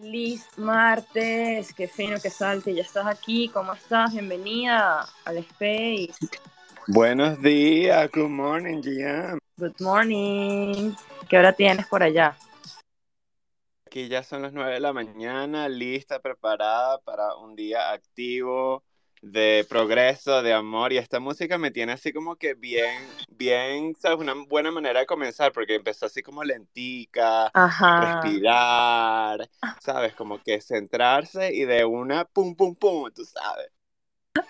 Feliz martes, qué fino que salte, ya estás aquí, ¿cómo estás? Bienvenida al Space. Buenos días, good morning, Gian. Good morning. ¿Qué hora tienes por allá? Aquí ya son las 9 de la mañana, lista, preparada para un día activo de progreso, de amor. Y esta música me tiene así como que bien, bien, ¿sabes? Una buena manera de comenzar, porque empezó así como lentica, Ajá. respirar, ¿sabes? Como que centrarse y de una, pum, pum, pum, tú sabes.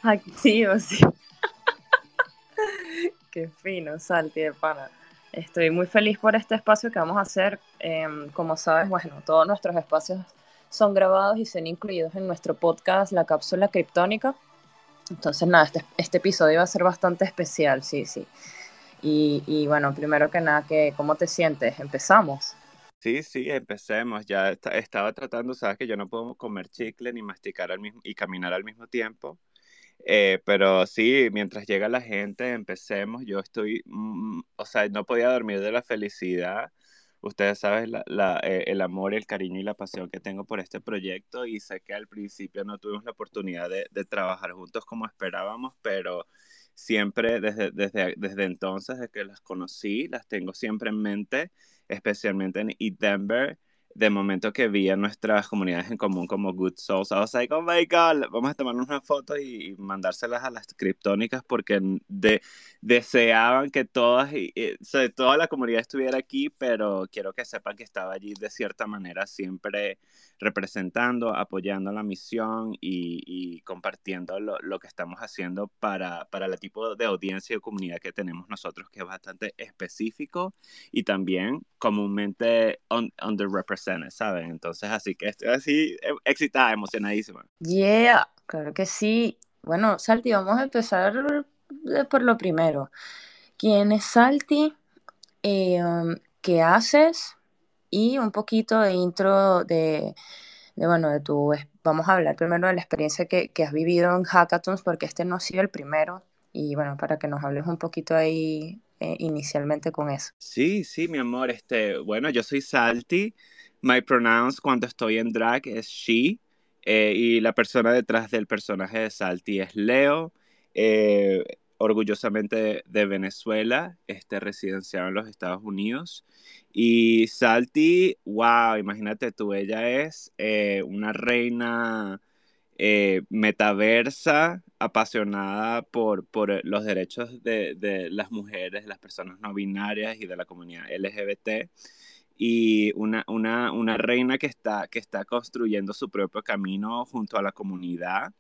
Activo, sí. qué fino, Salti de pana. Estoy muy feliz por este espacio que vamos a hacer. Em, como sabes, bueno, todos nuestros espacios son grabados y son incluidos en nuestro podcast La Cápsula Criptónica. Entonces, nada, este, este episodio va a ser bastante especial, sí, sí. Y, y bueno, primero que nada, que, ¿cómo te sientes? Empezamos. Sí, sí, empecemos. Ya esta- estaba tratando, sabes que yo no puedo comer chicle ni masticar al mismo y caminar al mismo tiempo. Eh, pero sí, mientras llega la gente, empecemos. Yo estoy, mm, o sea, no podía dormir de la felicidad. Ustedes saben la, la, eh, el amor, el cariño y la pasión que tengo por este proyecto y sé que al principio no tuvimos la oportunidad de, de trabajar juntos como esperábamos, pero siempre desde, desde, desde entonces, desde que las conocí, las tengo siempre en mente, especialmente en Eat Denver de momento que vi a nuestras comunidades en común como Good Souls, I was like, oh my God, vamos a tomarnos una foto y, mandárselas a las criptónicas porque de, deseaban que todas, y, y, toda la comunidad estuviera aquí, pero quiero que sepan que estaba allí de cierta manera siempre representando, apoyando la misión y, y compartiendo lo, lo, que estamos haciendo para, para el tipo de audiencia y comunidad que tenemos nosotros, que es bastante específico y también comúnmente un, Entonces, así que estoy así eh, excitada, emocionadísima. Yeah, claro que sí. Bueno, Salti, vamos a empezar por lo primero. ¿Quién es Salti? Eh, ¿Qué haces? Y un poquito de intro de, de, bueno, de tu, vamos a hablar primero de la experiencia que, que, has vivido en hackathons, porque este no ha sido el primero, y bueno, para que nos hables un poquito ahí eh, inicialmente con eso. Sí, sí, mi amor, este, bueno, yo soy Salty, my pronouns cuando estoy en drag es she, eh, y la persona detrás del personaje de Salty es Leo, eh, orgullosamente de Venezuela, este, residenciado en los Estados Unidos. Y Salty, wow, imagínate tú, ella es eh, una reina eh, metaversa, apasionada por, por los derechos de, de, las mujeres, de las personas no binarias y de la comunidad LGBT. Y una, una, una reina que está, que está construyendo su propio camino junto a la comunidad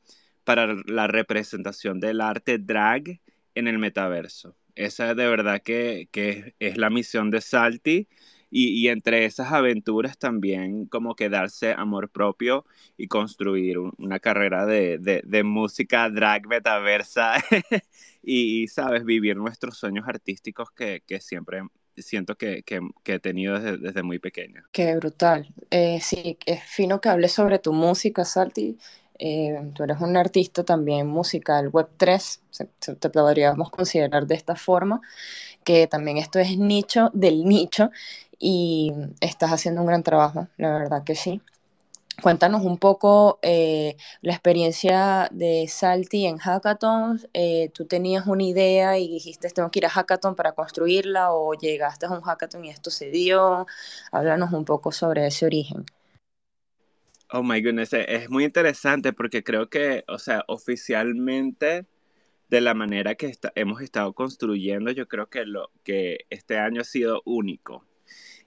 para la representación del arte drag en el metaverso. Esa de verdad que, que es la misión de Salty y, y, entre esas aventuras también como que darse amor propio y construir un, una carrera de, de, de, música drag metaversa y, y, sabes, vivir nuestros sueños artísticos que, que siempre siento que, que, que, he tenido desde, desde, muy pequeña. Qué brutal. Eh, sí, es fino que hables sobre tu música, Salty. Eh, tú eres un artista también musical Web3, se, se, te podríamos considerar de esta forma, que también esto es nicho del nicho y estás haciendo un gran trabajo, la verdad que sí. Cuéntanos un poco eh, la experiencia de Salty en hackathons. Eh, ¿Tú tenías una idea y dijiste tengo que ir a hackathon para construirla o llegaste a un hackathon y esto se dio? Háblanos un poco sobre ese origen. Oh my goodness, es muy interesante porque creo que, o sea, oficialmente de la manera que hemos estado construyendo, yo creo que, lo, que este año ha sido único.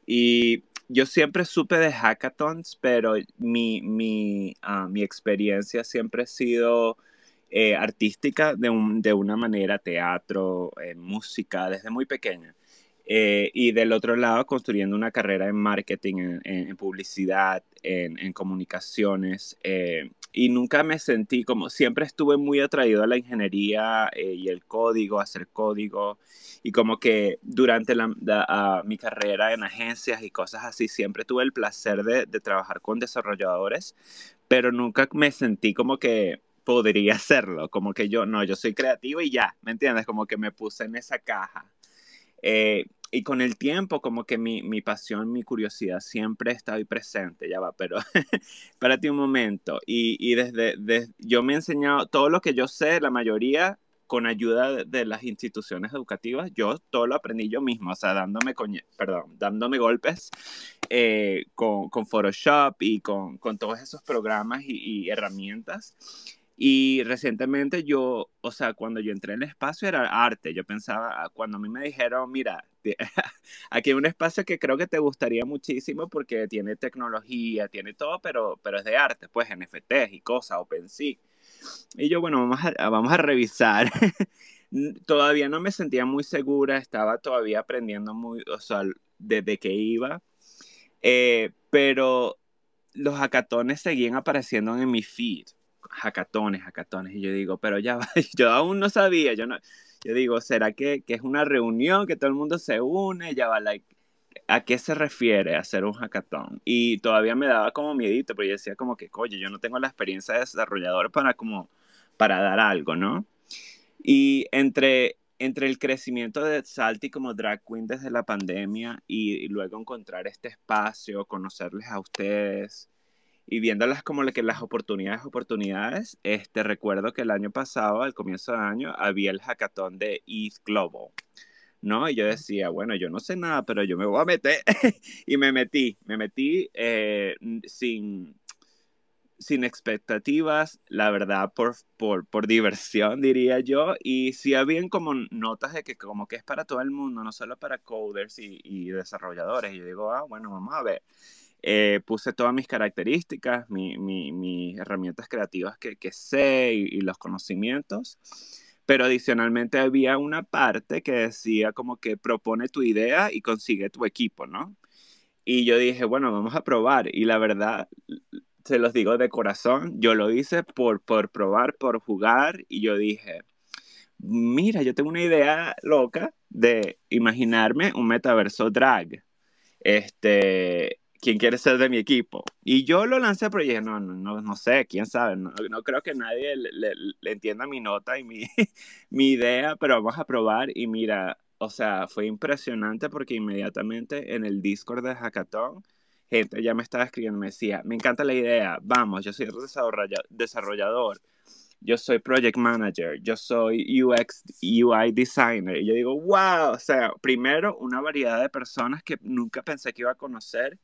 Y yo siempre supe de hackathons, pero mi, mi, uh, mi experiencia siempre ha sido eh, artística de, un, de, una manera, teatro, eh, música, desde muy pequeña. Eh, y del otro lado, construyendo una carrera en marketing, en, en, en publicidad, en, en comunicaciones. Eh, y nunca me sentí como, siempre estuve muy atraído a la ingeniería eh, y el código, hacer código. Y como que durante la, la, uh, mi carrera en agencias y cosas así, siempre tuve el placer de, de trabajar con desarrolladores, pero nunca me sentí como que podría hacerlo, como que yo, no, yo soy creativo y ya, ¿me entiendes? Como que me puse en esa caja. Eh, y con el tiempo, como que mi, mi pasión, mi curiosidad siempre está ahí presente, ya va, pero espérate un momento. Y, y desde, desde, yo me he enseñado todo lo que yo sé, la mayoría con ayuda de, las instituciones educativas, yo todo lo aprendí yo mismo, o sea, dándome, perdón, dándome golpes eh, con, con, Photoshop y con, con, todos esos programas y, y herramientas. Y recientemente yo, o sea, cuando yo entré en el espacio era arte. Yo pensaba, cuando a mí me dijeron, mira, aquí hay un espacio que creo que te gustaría muchísimo porque tiene tecnología, tiene todo, pero, pero es de arte, pues NFTs y cosas, OpenSea. Y yo, bueno, vamos a, vamos a revisar. todavía no me sentía muy segura, estaba todavía aprendiendo muy, o sea, desde que iba. Eh, pero los hackatones seguían apareciendo en mi feed hackatones, hackatones. Y yo digo, pero ya va, yo aún no sabía, yo no, yo digo, ¿será que, que, es una reunión, que todo el mundo se une? Ya va, like, ¿a qué se refiere hacer un hackatón? Y todavía me daba como miedito, pero yo decía como que, oye, yo no tengo la experiencia de desarrollador para como, para dar algo, ¿no? Y entre, entre el crecimiento de Salty como drag queen desde la pandemia y, y luego encontrar este espacio, conocerles a ustedes, y viéndolas como que las oportunidades, oportunidades, este, recuerdo que el año pasado, al comienzo del año, había el hackathon de East Global, ¿no? Y yo decía, bueno, yo no sé nada, pero yo me voy a meter. y me metí, me metí eh, sin, sin expectativas, la verdad, por, por, por, diversión, diría yo. Y sí habían como notas de que como que es para todo el mundo, no solo para coders y, y desarrolladores. Y yo digo, ah, bueno, vamos a ver. Eh, puse todas mis características, mis herramientas creativas que, que sé y, los conocimientos, pero adicionalmente había una parte que decía como que propone tu idea y consigue tu equipo, ¿no? Y yo dije, bueno, vamos a probar. Y la verdad, se los digo de corazón, yo lo hice por, por probar, por jugar, y yo dije, mira, yo tengo una idea loca de imaginarme un metaverso drag. Este, quién quiere ser de mi equipo. Y yo lo lancé, pero dije, no, no, no, sé, quién sabe, no, creo que nadie le, entienda mi nota y mi, mi idea, pero vamos a probar y mira, o sea, fue impresionante porque inmediatamente en el Discord de Hackathon, gente ya me estaba escribiendo, me decía, me encanta la idea, vamos, yo soy desarrollador, yo soy project manager, yo soy UX, UI designer. Y yo digo, wow, o sea, primero una variedad de personas que nunca pensé que iba a conocer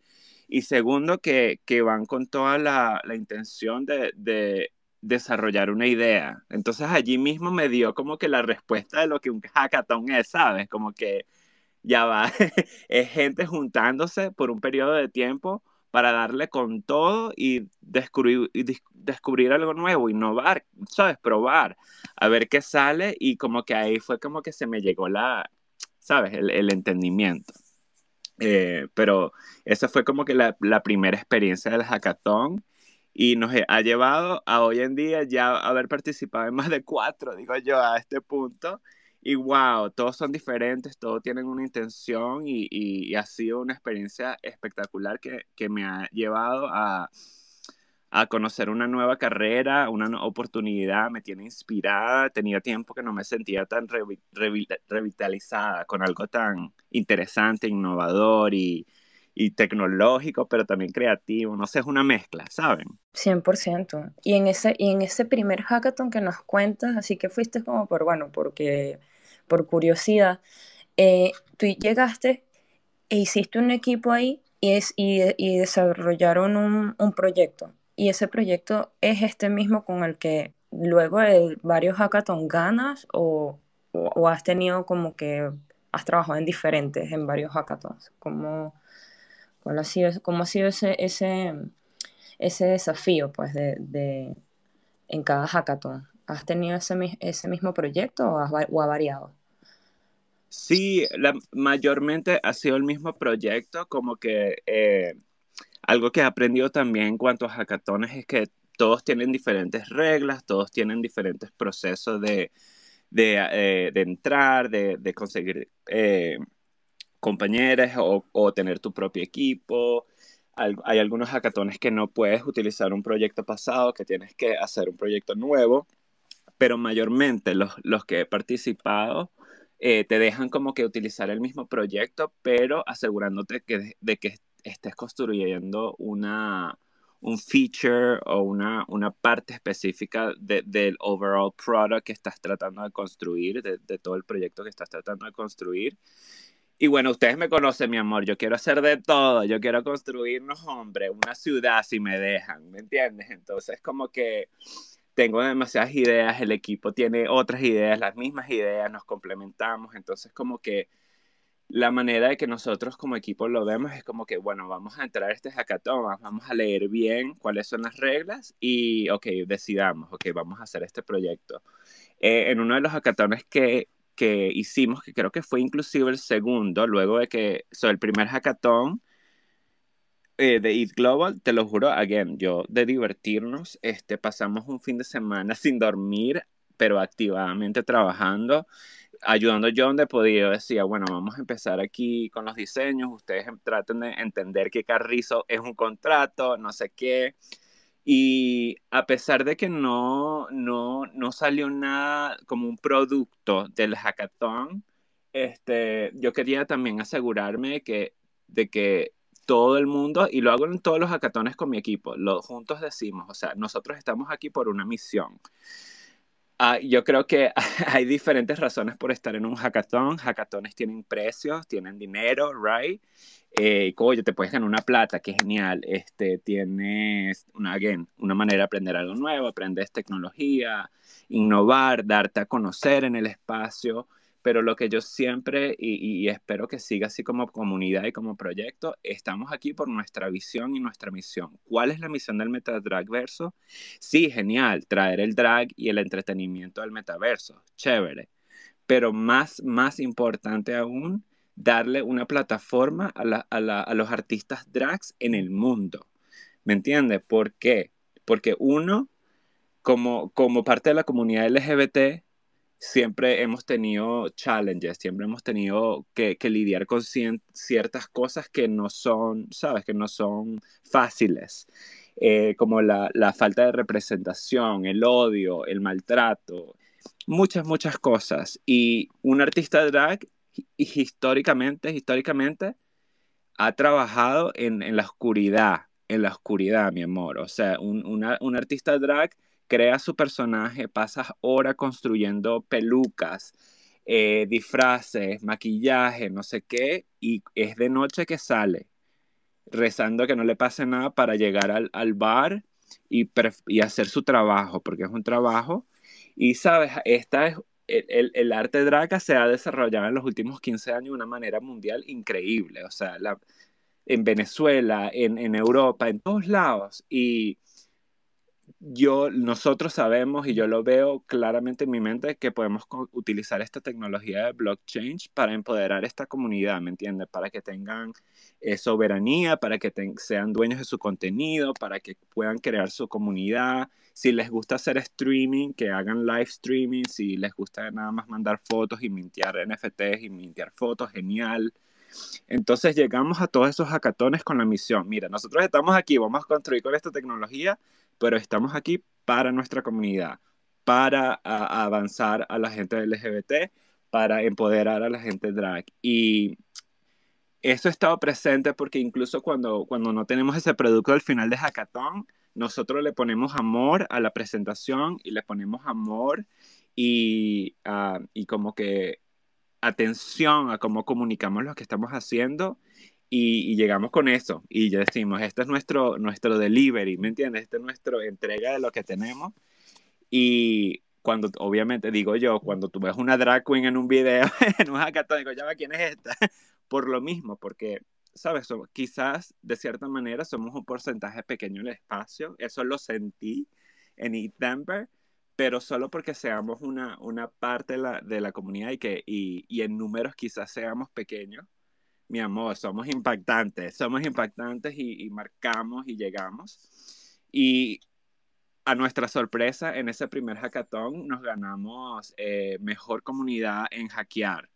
y segundo, que, que van con toda la, la intención de, de, desarrollar una idea. Entonces allí mismo me dio como que la respuesta de lo que un hackathon es, ¿sabes? Como que ya va, es gente juntándose por un periodo de tiempo para darle con todo y descubrir, descubrir algo nuevo, innovar, ¿sabes? Probar, a ver qué sale y como que ahí fue como que se me llegó la, ¿sabes? El, el entendimiento. Eh, pero esa fue como que la, la, primera experiencia del hackathon y nos ha llevado a hoy en día ya haber participado en más de cuatro, digo yo, a este punto. Y wow, todos son diferentes, todos tienen una intención y, y, y ha sido una experiencia espectacular que, que me ha llevado a, a conocer una nueva carrera, una oportunidad, me tiene inspirada. Tenía tiempo que no me sentía tan revitalizada con algo tan interesante, innovador y, y, tecnológico, pero también creativo. No sé, es una mezcla, ¿saben? 100%. Y en ese, y en ese primer hackathon que nos cuentas, así que fuiste como por, bueno, porque, por curiosidad, eh, tú llegaste e hiciste un equipo ahí y, es, y, y desarrollaron un, un proyecto y ese proyecto es este mismo con el que luego de varios hackathon ganas o, o, has tenido como que has trabajado en diferentes, en varios hackathons. ¿Cómo, cómo ha sido, cómo ha sido ese, ese, ese desafío pues, de, de, en cada hackathon? ¿Has tenido ese, ese mismo proyecto o, has, ha variado? Sí, la, mayormente ha sido el mismo proyecto, como que eh, algo que he aprendido también en cuanto a hackatones es que todos tienen diferentes reglas, todos tienen diferentes procesos de, de, eh, de entrar, de, de conseguir eh, o, o, tener tu propio equipo. hay algunos hackatones que no puedes utilizar un proyecto pasado, que tienes que hacer un proyecto nuevo, pero mayormente los, los que he participado eh, te dejan como que utilizar el mismo proyecto, pero asegurándote que, de que estés construyendo una, un feature o una, una parte específica del overall product que estás tratando de construir, de, de, todo el proyecto que estás tratando de construir. Y bueno, ustedes me conocen, mi amor, yo quiero hacer de todo, yo quiero construirnos, hombre, una ciudad si me dejan, ¿me entiendes? Entonces, como que tengo demasiadas ideas, el equipo tiene otras ideas, las mismas ideas, nos complementamos, entonces como que la manera de que nosotros como equipo lo vemos es como que, bueno, vamos a entrar a este hackathon, vamos a leer bien cuáles son las reglas y, ok, decidamos, ok, vamos a hacer este proyecto. Eh, en uno de los hackatones que, que hicimos, que creo que fue inclusive el segundo, luego de que, o el primer hackathon eh, de Eat Global, te lo juro, again, yo de divertirnos, este, pasamos un fin de semana sin dormir, pero activamente trabajando ayudando yo donde podía, decía, bueno, vamos a empezar aquí con los diseños, ustedes traten de entender que Carrizo es un contrato, no sé qué. Y a pesar de que no, no, no salió nada como un producto del hackathon, este, yo quería también asegurarme que, de que todo el mundo, y lo hago en todos los hackatones con mi equipo, lo, juntos decimos, o sea, nosotros estamos aquí por una misión. Ah, yo creo que hay diferentes razones por estar en un hackathon. Hackatones tienen precios, tienen dinero, right? Eh, oye, te puedes ganar una plata, qué genial. Este, tienes una, again, una manera de aprender algo nuevo, aprendes tecnología, innovar, darte a conocer en el espacio pero lo que yo siempre, y, espero que siga así como comunidad y como proyecto, estamos aquí por nuestra visión y nuestra misión. ¿Cuál es la misión del Metadrag Verso? Sí, genial, traer el drag y el entretenimiento al metaverso, chévere, pero más, más importante aún, darle una plataforma a, a los artistas drags en el mundo. ¿Me entiendes? ¿Por qué? Porque uno, como, como parte de la comunidad LGBT, siempre hemos tenido challenges, siempre hemos tenido que, lidiar con ciertas cosas que no son, sabes, que no son fáciles, eh, como la, falta de representación, el odio, el maltrato, muchas, muchas cosas. Y un artista drag, históricamente, históricamente, ha trabajado en, la oscuridad, en la oscuridad, mi amor. O sea, un, un artista drag crea su personaje, pasas horas construyendo pelucas, eh, disfraces, maquillaje, no sé qué, y es de noche que sale, rezando que no le pase nada para llegar al, bar y, hacer su trabajo, porque es un trabajo. Y sabes, esta es, el, el, arte drag se ha desarrollado en los últimos 15 años de una manera mundial increíble, o sea, en Venezuela, en, en Europa, en todos lados. Y yo, nosotros sabemos y yo lo veo claramente en mi mente que podemos utilizar esta tecnología de blockchain para empoderar esta comunidad, ¿me entiendes? Para que tengan eh, soberanía, para que sean dueños de su contenido, para que puedan crear su comunidad. Si les gusta hacer streaming, que hagan live streaming. Si les gusta nada más mandar fotos y mintear NFTs y mintear fotos, genial. Entonces llegamos a todos esos hackatones con la misión. Mira, nosotros estamos aquí, vamos a construir con esta tecnología pero estamos aquí para nuestra comunidad, para avanzar a la gente LGBT, para empoderar a la gente drag. Y eso ha estado presente porque incluso cuando, cuando no tenemos ese producto al final de Hackathon, nosotros le ponemos amor a la presentación y le ponemos amor y, uh, y como que atención a cómo comunicamos lo que estamos haciendo y, llegamos con eso y ya decimos, este es nuestro, nuestro delivery, ¿me entiendes? Este es nuestra entrega de lo que tenemos. Y cuando, obviamente, digo yo, cuando tú ves una drag queen en un video, en un hackathon, digo, ya va, ¿quién es esta? Por lo mismo, porque, ¿sabes? quizás, de cierta manera, somos un porcentaje pequeño en el espacio. Eso lo sentí en Denver, pero solo porque seamos una, una parte de la, de la comunidad y que y, y en números quizás seamos pequeños mi amor, somos impactantes, somos impactantes y, marcamos y llegamos. Y a nuestra sorpresa, en ese primer hackathon nos ganamos eh, mejor comunidad en hackear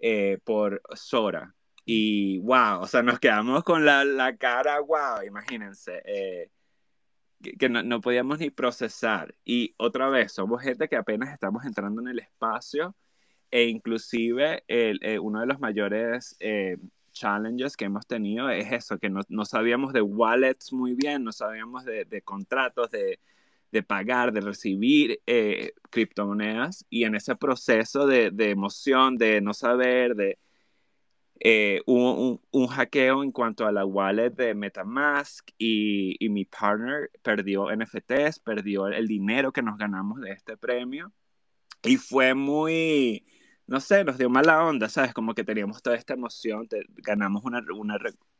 eh, por Sora. Y wow, o sea, nos quedamos con la, la cara, wow, imagínense, eh, que, no, no, podíamos ni procesar. Y otra vez, somos gente que apenas estamos entrando en el espacio e inclusive el, eh, uno de los mayores eh, challenges que hemos tenido es eso, que no, no sabíamos de wallets muy bien, no sabíamos de, contratos, de, de, pagar, de recibir eh, criptomonedas. Y en ese proceso de, de emoción, de no saber, de hubo un, un, hackeo en cuanto a la wallet de Metamask y, y, mi partner perdió NFTs, perdió el dinero que nos ganamos de este premio. Y fue muy, no sé, nos dio mala onda, ¿sabes? Como que teníamos toda esta emoción, te, ganamos una, una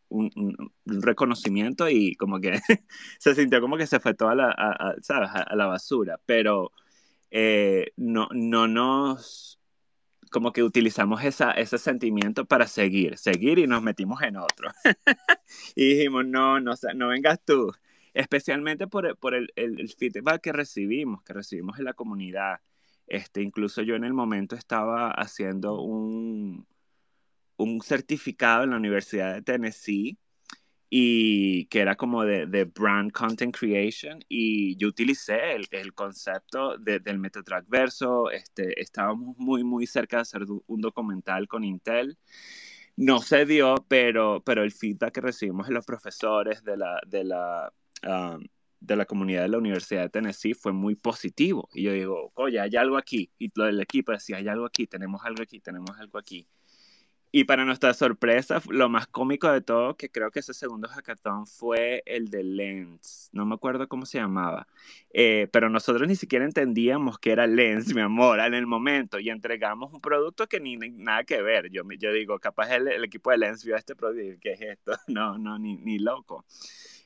un, un, reconocimiento y como que se sintió como que se fue toda la, a, a, ¿sabes? A, a, la basura, pero eh, no, no nos como que utilizamos esa, ese sentimiento para seguir, seguir y nos metimos en otro. y dijimos, no, no, no vengas tú, especialmente por, por el, el, el, feedback que recibimos, que recibimos en la comunidad. Este, incluso yo en el momento estaba haciendo un, un certificado en la Universidad de Tennessee y que era como de, de, brand content creation y yo utilicé el, el concepto de, del metatrack verso, este, estábamos muy muy cerca de hacer un documental con Intel, no se dio, pero, pero el feedback que recibimos de los profesores de la, de la, um, de la comunidad de la Universidad de Tennessee fue muy positivo y yo digo, oye, hay algo aquí y lo del equipo decía, hay algo aquí, tenemos algo aquí, tenemos algo aquí. Y para nuestra sorpresa, lo más cómico de todo, que creo que ese segundo hackathon fue el de Lens. No me acuerdo cómo se llamaba. Eh, pero nosotros ni siquiera entendíamos que era Lens, mi amor, en el momento. Y entregamos un producto que ni, ni nada que ver. Yo, yo digo, capaz el, el, equipo de Lens vio este producto y ¿qué es esto? No, no, ni, ni loco.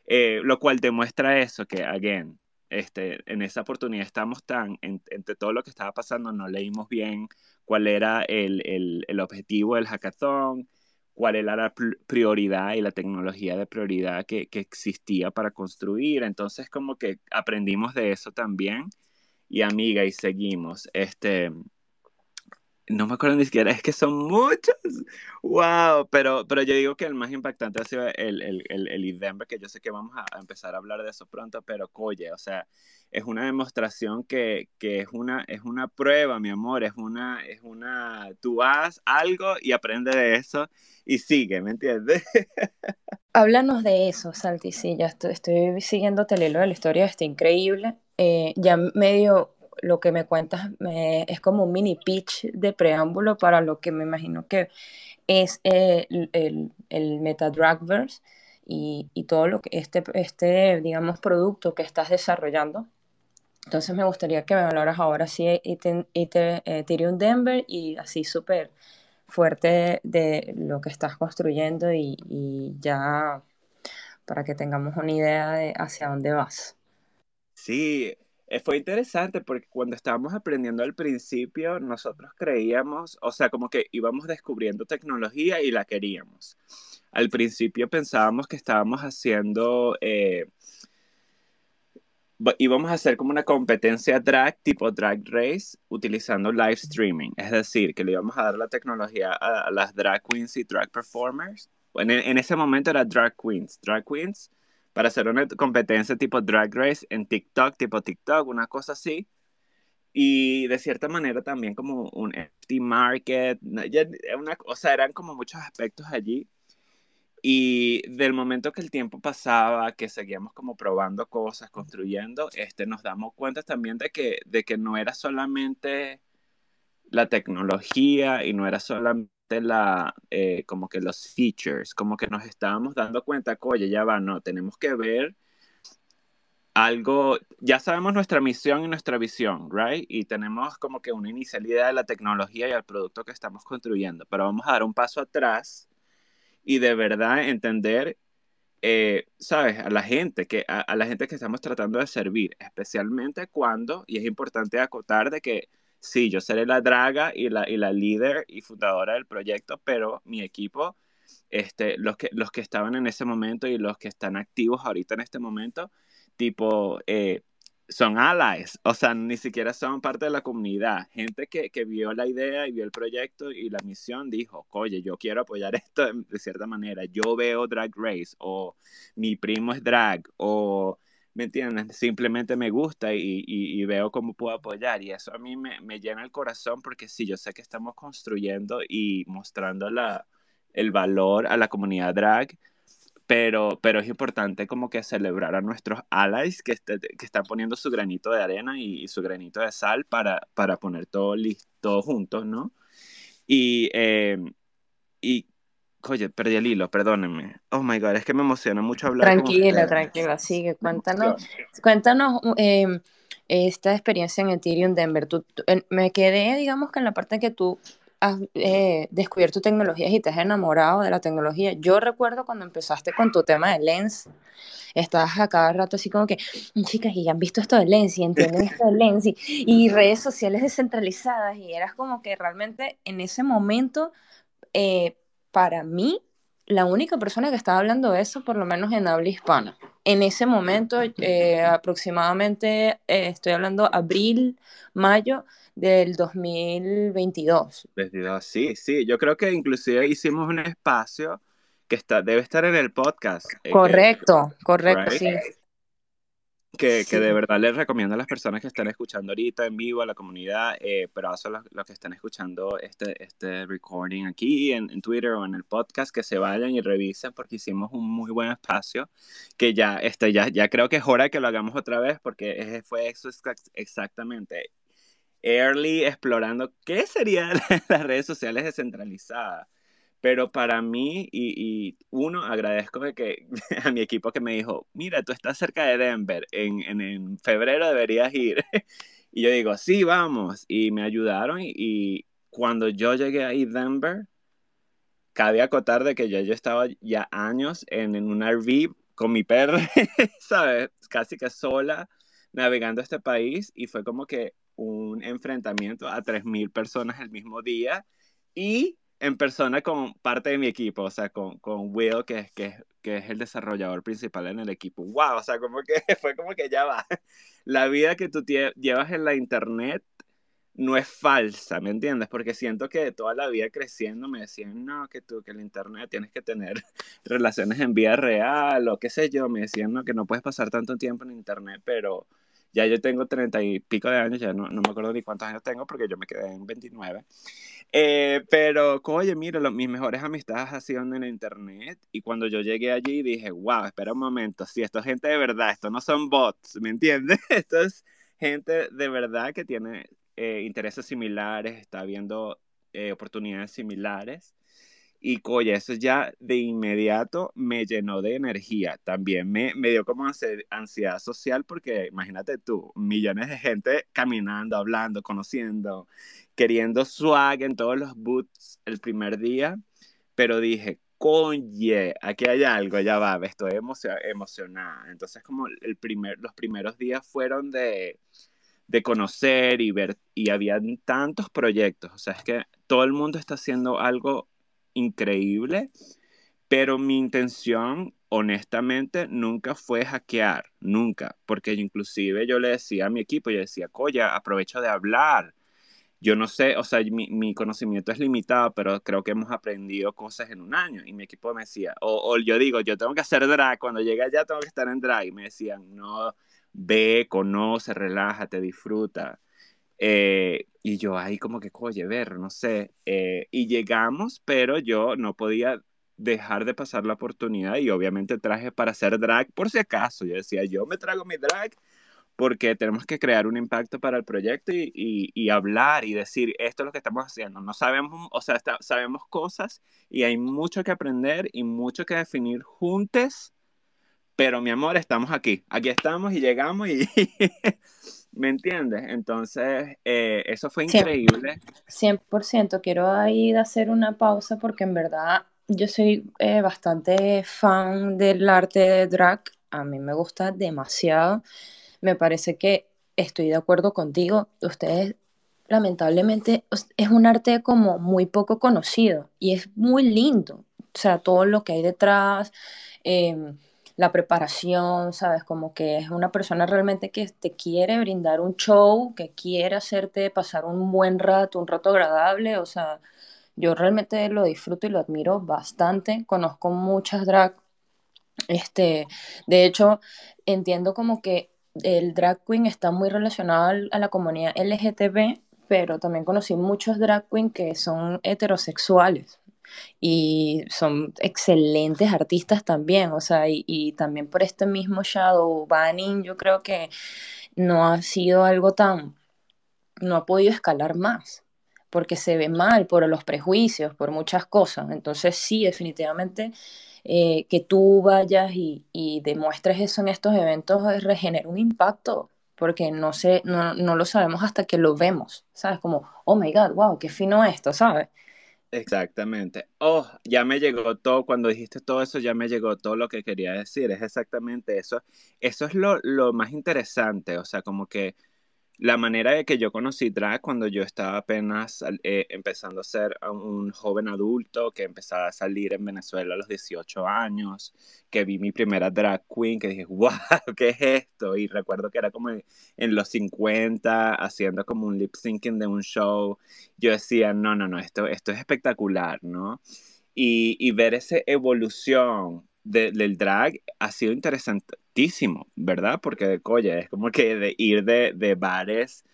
Eh, lo cual demuestra eso, que, again, este, en esa oportunidad estamos tan, en, entre todo lo que estaba pasando, no leímos bien cuál era el, el, el objetivo del hackathon, cuál era la prioridad y la tecnología de prioridad que, que, existía para construir. Entonces, como que aprendimos de eso también. Y amiga, y seguimos. Este, no me acuerdo ni siquiera, es que son muchos. ¡Wow! Pero, pero yo digo que el más impactante ha sido el, el, el, el Denver, que yo sé que vamos a empezar a hablar de eso pronto, pero coye, o sea, es una demostración que, que es, una, es una prueba, mi amor, es una, es una, tú haz algo y aprende de eso y sigue, ¿me entiendes? Háblanos de eso, Salti, sí, ya estoy, estoy siguiéndote el hilo de la historia, está increíble. Eh, ya medio lo que me cuentas es como un mini pitch de preámbulo para lo que me imagino que es el, el, el y, y, todo lo que este, este, digamos, producto que estás desarrollando. Entonces me gustaría que me hablaras ahora sí Ethereum Denver y así súper fuerte de lo que estás construyendo y, y ya para que tengamos una idea de hacia dónde vas. Sí, eh, fue interesante porque cuando estábamos aprendiendo al principio, nosotros creíamos, o sea, como que íbamos descubriendo tecnología y la queríamos. Al principio pensábamos que estábamos haciendo, eh, íbamos a hacer como una competencia drag, tipo drag race, utilizando live streaming. Es decir, que le íbamos a dar la tecnología a, las drag queens y drag performers. En, en ese momento era drag queens. Drag queens para hacer una competencia tipo Drag Race en TikTok, tipo TikTok, una cosa así. Y de cierta manera también como un empty market, una, o sea, eran como muchos aspectos allí. Y del momento que el tiempo pasaba, que seguíamos como probando cosas, construyendo, este, nos damos cuenta también de que, de que no era solamente la tecnología y no era solamente la, eh, como que los features, como que nos estábamos dando cuenta, oye, ya va, no, tenemos que ver algo, ya sabemos nuestra misión y nuestra visión, right? Y tenemos como que una inicial idea de la tecnología y el producto que estamos construyendo, pero vamos a dar un paso atrás y de verdad entender, eh, ¿sabes? A la gente, que, a, a la gente que estamos tratando de servir, especialmente cuando, y es importante acotar de que sí, yo seré la draga y la, y la líder y fundadora del proyecto, pero mi equipo, este, los, que, los que estaban en ese momento y los que están activos ahorita en este momento, tipo, eh, son allies, o sea, ni siquiera son parte de la comunidad. Gente que, que, vio la idea y vio el proyecto y la misión dijo, oye, yo quiero apoyar esto de, de cierta manera. Yo veo Drag Race o mi primo es drag o ¿me entiendes? Simplemente me gusta y, y, veo cómo puedo apoyar y eso a mí me, me, llena el corazón porque sí, yo sé que estamos construyendo y mostrando la, el valor a la comunidad drag, pero, pero es importante como que celebrar a nuestros allies que, este, que están poniendo su granito de arena y, su granito de sal para, para poner todo listo juntos, ¿no? Y, eh, y Oye, perdí el hilo, perdónenme. Oh my god, es que me emociona mucho hablar. Tranquila, tranquila, sigue. Cuéntanos, cuéntanos em, esta experiencia en Ethereum Denver. Tú, me quedé, digamos que en la parte en que tú has eh, descubierto tecnologías y te has enamorado de la tecnología. Yo recuerdo cuando empezaste con tu tema de Lens, estabas a cada rato así como que, chicas, y ya han visto esto de Lens y entienden esto de Lens y, y redes sociales descentralizadas y eras como que realmente en ese momento eh, para mí, la única persona que estaba hablando de eso, por lo menos en habla hispana. En ese momento, eh, aproximadamente, eh, estoy hablando abril, mayo del 2022. 22, sí, sí. Yo creo que inclusive hicimos un espacio que está, debe estar en el podcast. Eh, correcto, correcto, sí que, que, de verdad les recomiendo a las personas que están escuchando ahorita en vivo, a la comunidad, eh, pero a los, los, que están escuchando este, este recording aquí en, en, Twitter o en el podcast, que se vayan y revisen porque hicimos un muy buen espacio, que ya, este, ya, ya creo que es hora que lo hagamos otra vez porque fue eso exactamente. Early explorando qué serían las redes sociales descentralizadas pero para mí, y, uno, agradezco que, a mi equipo que me dijo, mira, tú estás cerca de Denver, en, en, febrero deberías ir. y yo digo, sí, vamos. Y me ayudaron y, cuando yo llegué a Denver, cabe acotar de que ya yo estaba ya años en, en un RV con mi perro, ¿sabes? Casi que sola, navegando este país y fue como que un enfrentamiento a 3.000 personas el mismo día y en persona con parte de mi equipo, o sea, con, con Will, que, que, que es el desarrollador principal en el equipo. ¡Wow! O sea, como que fue como que ya va. La vida que tú llevas en la internet no es falsa, ¿me entiendes? Porque siento que toda la vida creciendo me decían, no, que tú, que el internet tienes que tener relaciones en vida real o qué sé yo, me decían, no, que no puedes pasar tanto tiempo en internet, pero ya yo tengo treinta y pico de años, ya no, no, me acuerdo ni cuántos años tengo porque yo me quedé en 29. Eh, pero, oye, mira, mis mejores amistades sido en el internet y cuando yo llegué allí dije, wow, espera un momento, si esto es gente de verdad, esto no son bots, ¿me entiendes? Esto es gente de verdad que tiene eh, intereses similares, está viendo eh, oportunidades similares. Y coye, eso ya de inmediato me llenó de energía. También me, me dio como ansiedad social porque imagínate tú, millones de gente caminando, hablando, conociendo, queriendo swag en todos los boots el primer día. Pero dije, coye, aquí hay algo, ya va, estoy emocionada. Entonces como el primer, los primeros días fueron de, de conocer y ver, y habían tantos proyectos, o sea, es que todo el mundo está haciendo algo increíble, pero mi intención, honestamente, nunca fue hackear, nunca, porque inclusive yo le decía a mi equipo, yo decía, Coya, aprovecho de hablar. Yo no sé, o sea, mi, mi, conocimiento es limitado, pero creo que hemos aprendido cosas en un año. Y mi equipo me decía, o, o yo digo, yo tengo que hacer drag, cuando llegue allá tengo que estar en drag. Y me decían, no, ve, conoce, relájate, disfruta. Eh, y yo ahí como que, oye, ver, no sé. Eh, y llegamos, pero yo no podía dejar de pasar la oportunidad y obviamente traje para hacer drag por si acaso. Yo decía, yo me trago mi drag porque tenemos que crear un impacto para el proyecto y, y, hablar y decir, esto es lo que estamos haciendo. No sabemos, o sea, sabemos cosas y hay mucho que aprender y mucho que definir juntos, pero mi amor, estamos aquí. Aquí estamos y llegamos y... ¿Me entiendes? Entonces, eh, eso fue increíble. 100%. Quiero ahí hacer una pausa porque en verdad yo soy eh, bastante fan del arte de drag. A mí me gusta demasiado. Me parece que estoy de acuerdo contigo. Ustedes, lamentablemente, es un arte como muy poco conocido y es muy lindo. O sea, todo lo que hay detrás. Eh, la preparación, ¿sabes? Como que es una persona realmente que te quiere brindar un show, que quiere hacerte pasar un buen rato, un rato agradable, o sea, yo realmente lo disfruto y lo admiro bastante. Conozco muchas drag Este, de hecho, entiendo como que el drag queen está muy relacionado a la comunidad LGTB, pero también conocí muchos drag queen que son heterosexuales y son excelentes artistas también, o sea, y, y también por este mismo shadow banning, yo creo que no ha sido algo tan, no ha podido escalar más, porque se ve mal por los prejuicios, por muchas cosas. Entonces sí, definitivamente eh, que tú vayas y, y, demuestres eso en estos eventos regenera un impacto, porque no, sé, no, no lo sabemos hasta que lo vemos, ¿sabes? Como, oh my God, wow, qué fino esto, ¿sabes? Exactamente. Oh, ya me llegó todo, cuando dijiste todo eso, ya me llegó todo lo que quería decir. Es exactamente eso. Eso es lo, lo más interesante, o sea, como que la manera de que yo conocí drag cuando yo estaba apenas eh, empezando a ser un joven adulto, que empezaba a salir en Venezuela a los 18 años, que vi mi primera drag queen, que dije, wow, ¿qué es esto? Y recuerdo que era como en, los 50, haciendo como un lip syncing de un show. Yo decía, no, no, no, esto, esto es espectacular, ¿no? Y, y ver esa evolución del drag ha sido interesantísimo, ¿verdad? Porque, oye, es como que de ir de, de bares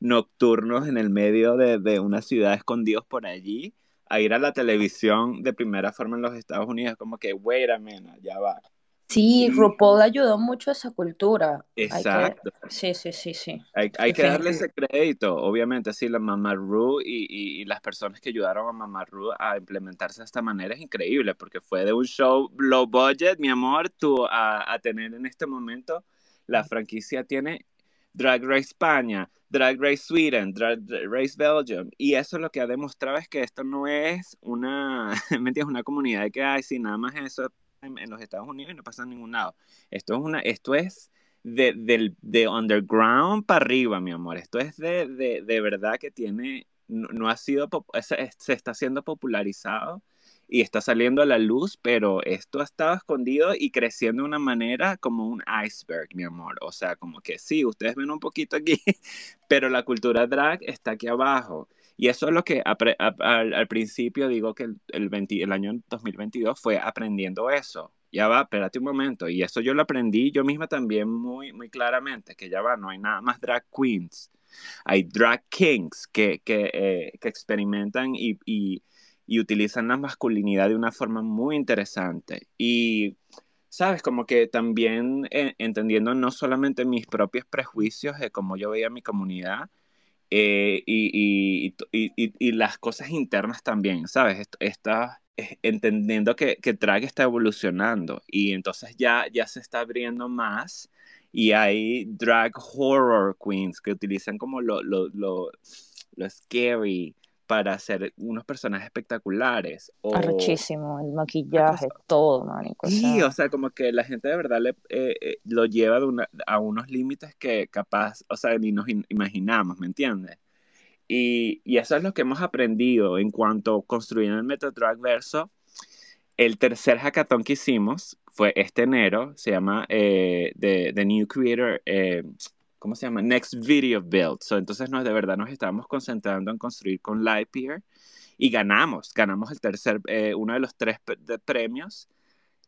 nocturnos en el medio de, de, una ciudad escondidos por allí a ir a la televisión de primera forma en los Estados Unidos, como que, wait a minute, ya va. Sí, RuPaul ayudó mucho a esa cultura. Exacto. Sí, sí, sí, sí. Hay, hay que darle ese crédito, obviamente, sí, la Mamá Ru y, y, y, las personas que ayudaron a Mamá Ru a implementarse de esta manera es increíble, porque fue de un show low budget, mi amor, tú a, a tener en este momento, la franquicia tiene Drag Race España, Drag Race Sweden, Drag Race Belgium, y eso lo que ha demostrado es que esto no es una, ¿me entiendes? Una comunidad que, ay, sí, nada más eso en, los Estados Unidos no pasa en ningún lado. Esto es, una, esto es de, de, de underground para arriba, mi amor. Esto es de, de, de verdad que tiene, no, no ha sido, se, se está siendo popularizado y está saliendo a la luz, pero esto ha estado escondido y creciendo de una manera como un iceberg, mi amor. O sea, como que sí, ustedes ven un poquito aquí, pero la cultura drag está aquí abajo. Y eso es lo que al, principio digo que el, el, 20, el año 2022 fue aprendiendo eso. Ya va, espérate un momento. Y eso yo lo aprendí yo misma también muy, muy claramente, que ya va, no hay nada más drag queens. Hay drag kings que, que, eh, que experimentan y, y, y utilizan la masculinidad de una forma muy interesante. Y sabes, como que también eh, entendiendo no solamente mis propios prejuicios de cómo yo veía mi comunidad, eh, y, y, y, y, las cosas internas también, ¿sabes? Está entendiendo que, que drag está evolucionando y entonces ya, ya se está abriendo más y hay drag horror queens que utilizan como lo, lo, lo, lo scary para hacer unos personajes espectaculares. O... Arrechísimo, el maquillaje, todo, manico. Sí, o sea, como que la gente de verdad le, eh, eh, lo lleva de una, a unos límites que capaz, o sea, ni nos imaginamos, ¿me entiendes? Y, y, eso es lo que hemos aprendido en cuanto a construir el Meta Drag Verso. El tercer hackathon que hicimos fue este enero, se llama eh, The, The, New Creator eh, ¿cómo se llama? Next Video Build. So, entonces nos, de verdad nos estábamos concentrando en construir con Lightyear y ganamos, ganamos el tercer, eh, uno de los tres de premios,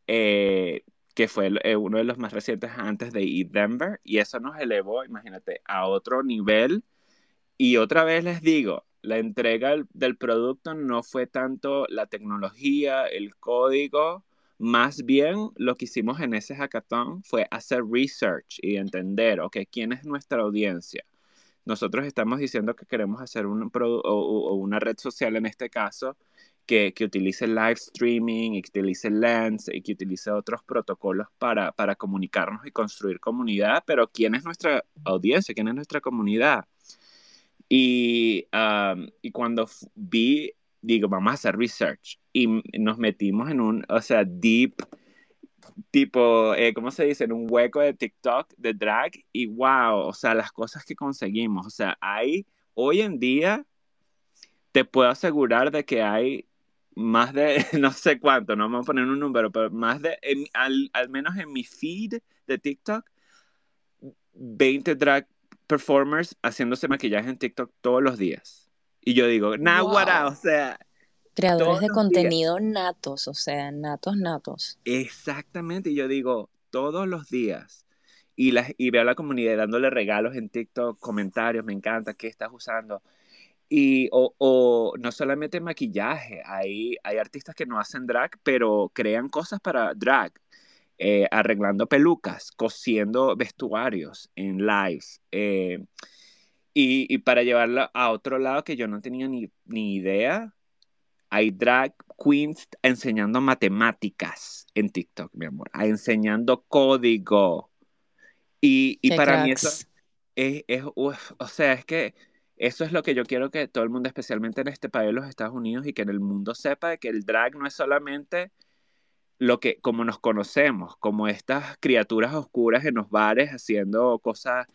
eh, que fue eh, uno de los más recientes antes de e Denver, y eso nos elevó, imagínate, a otro nivel. Y otra vez les digo, la entrega del producto no fue tanto la tecnología, el código, más bien lo que hicimos en ese hackathon fue hacer research y entender, ok, ¿quién es nuestra audiencia? Nosotros estamos diciendo que queremos hacer un o, o una red social en este caso que, que, utilice live streaming y que utilice Lens y que utilice otros protocolos para, para comunicarnos y construir comunidad, pero ¿quién es nuestra audiencia? ¿Quién es nuestra comunidad? Y, um, y cuando vi digo, vamos a hacer research. Y nos metimos en un, o sea, deep, tipo, eh, ¿cómo se dice? En un hueco de TikTok, de drag. Y wow, o sea, las cosas que conseguimos. O sea, hay, hoy en día, te puedo asegurar de que hay más de, no sé cuánto, no vamos a poner un número, pero más de, en, al, al menos en mi feed de TikTok, 20 drag performers haciéndose maquillaje en TikTok todos los días. Y yo digo, náguara, wow. o sea. Creadores de contenido natos, o sea, natos, natos. Exactamente, y yo digo, todos los días. Y, la, y veo a la comunidad dándole regalos en TikTok, comentarios, me encanta, ¿qué estás usando? Y, o, o, no solamente maquillaje, hay, hay artistas que no hacen drag, pero crean cosas para drag, eh, arreglando pelucas, cosiendo vestuarios en lives. Eh, y, y, para llevarlo a otro lado que yo no tenía ni, ni idea, hay drag queens enseñando matemáticas en TikTok, mi amor, enseñando código. Y, y para mí eso es, es o sea, es que eso es lo que yo quiero que todo el mundo, especialmente en este país, los Estados Unidos, y que en el mundo sepa de que el drag no es solamente lo que, como nos conocemos, como estas criaturas oscuras en los bares haciendo cosas,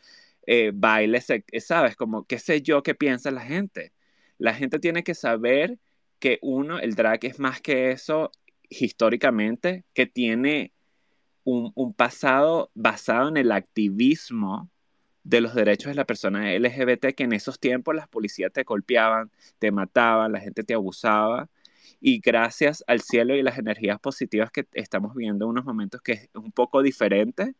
eh, bailes, ¿sabes? Como, qué sé yo, qué piensa la gente. La gente tiene que saber que uno, el drag es más que eso históricamente, que tiene un, pasado basado en el activismo de los derechos de la persona LGBT, que en esos tiempos las policías te golpeaban, te mataban, la gente te abusaba. Y gracias al cielo y las energías positivas que estamos viendo en unos momentos que es un poco diferente,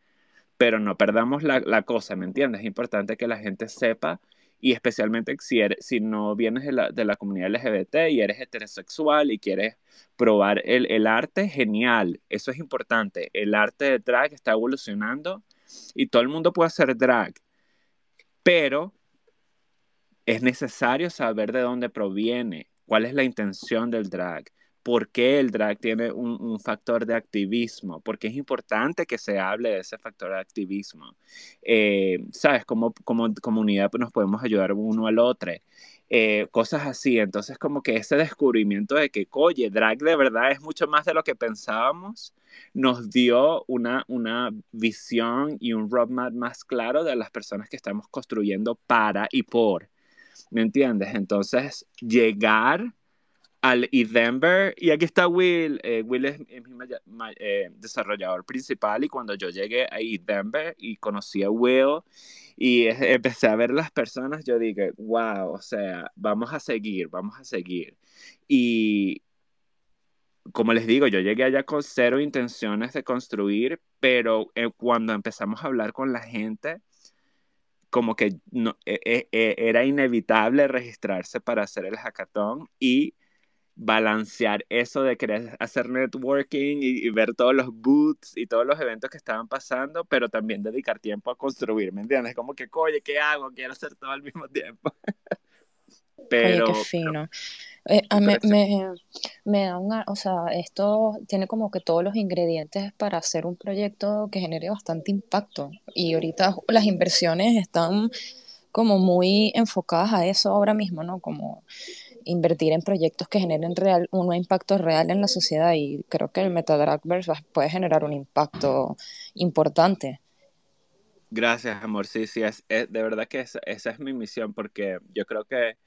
pero no perdamos la, la cosa, ¿me entiendes? Es importante que la gente sepa y especialmente si, si no vienes de la, de la, comunidad LGBT y eres heterosexual y quieres probar el, el, arte, genial, eso es importante. El arte de drag está evolucionando y todo el mundo puede hacer drag, pero es necesario saber de dónde proviene, cuál es la intención del drag por qué el drag tiene un, factor de activismo, porque es importante que se hable de ese factor de activismo. Eh, ¿Sabes? Como, como comunidad nos podemos ayudar uno al otro. Eh, cosas así. Entonces, como que ese descubrimiento de que, oye, drag de verdad es mucho más de lo que pensábamos, nos dio una, una visión y un roadmap más claro de las personas que estamos construyendo para y por. ¿Me entiendes? Entonces, llegar al Denver y aquí está Will. Eh, Will es, mi eh, desarrollador principal y cuando yo llegué a Denver y conocí a Will y empecé a ver las personas, yo dije, wow, o sea, vamos a seguir, vamos a seguir. Y como les digo, yo llegué allá con cero intenciones de construir, pero eh, cuando empezamos a hablar con la gente, como que no, e, e, era inevitable registrarse para hacer el hackathon y balancear eso de querer hacer networking y, ver todos los booths y todos los eventos que estaban pasando, pero también dedicar tiempo a construir, ¿me entiendes? Como que, oye, ¿qué hago? Quiero hacer todo al mismo tiempo. pero, oye, qué fino. Eh, me, me, me, da una, o sea, esto tiene como que todos los ingredientes para hacer un proyecto que genere bastante impacto. Y ahorita las inversiones están como muy enfocadas a eso ahora mismo, ¿no? Como invertir en proyectos que generen real, un impacto real en la sociedad y creo que el Metadragverse puede generar un impacto importante. Gracias, amor. Sí, sí, es, de verdad que esa, es mi misión porque yo creo que,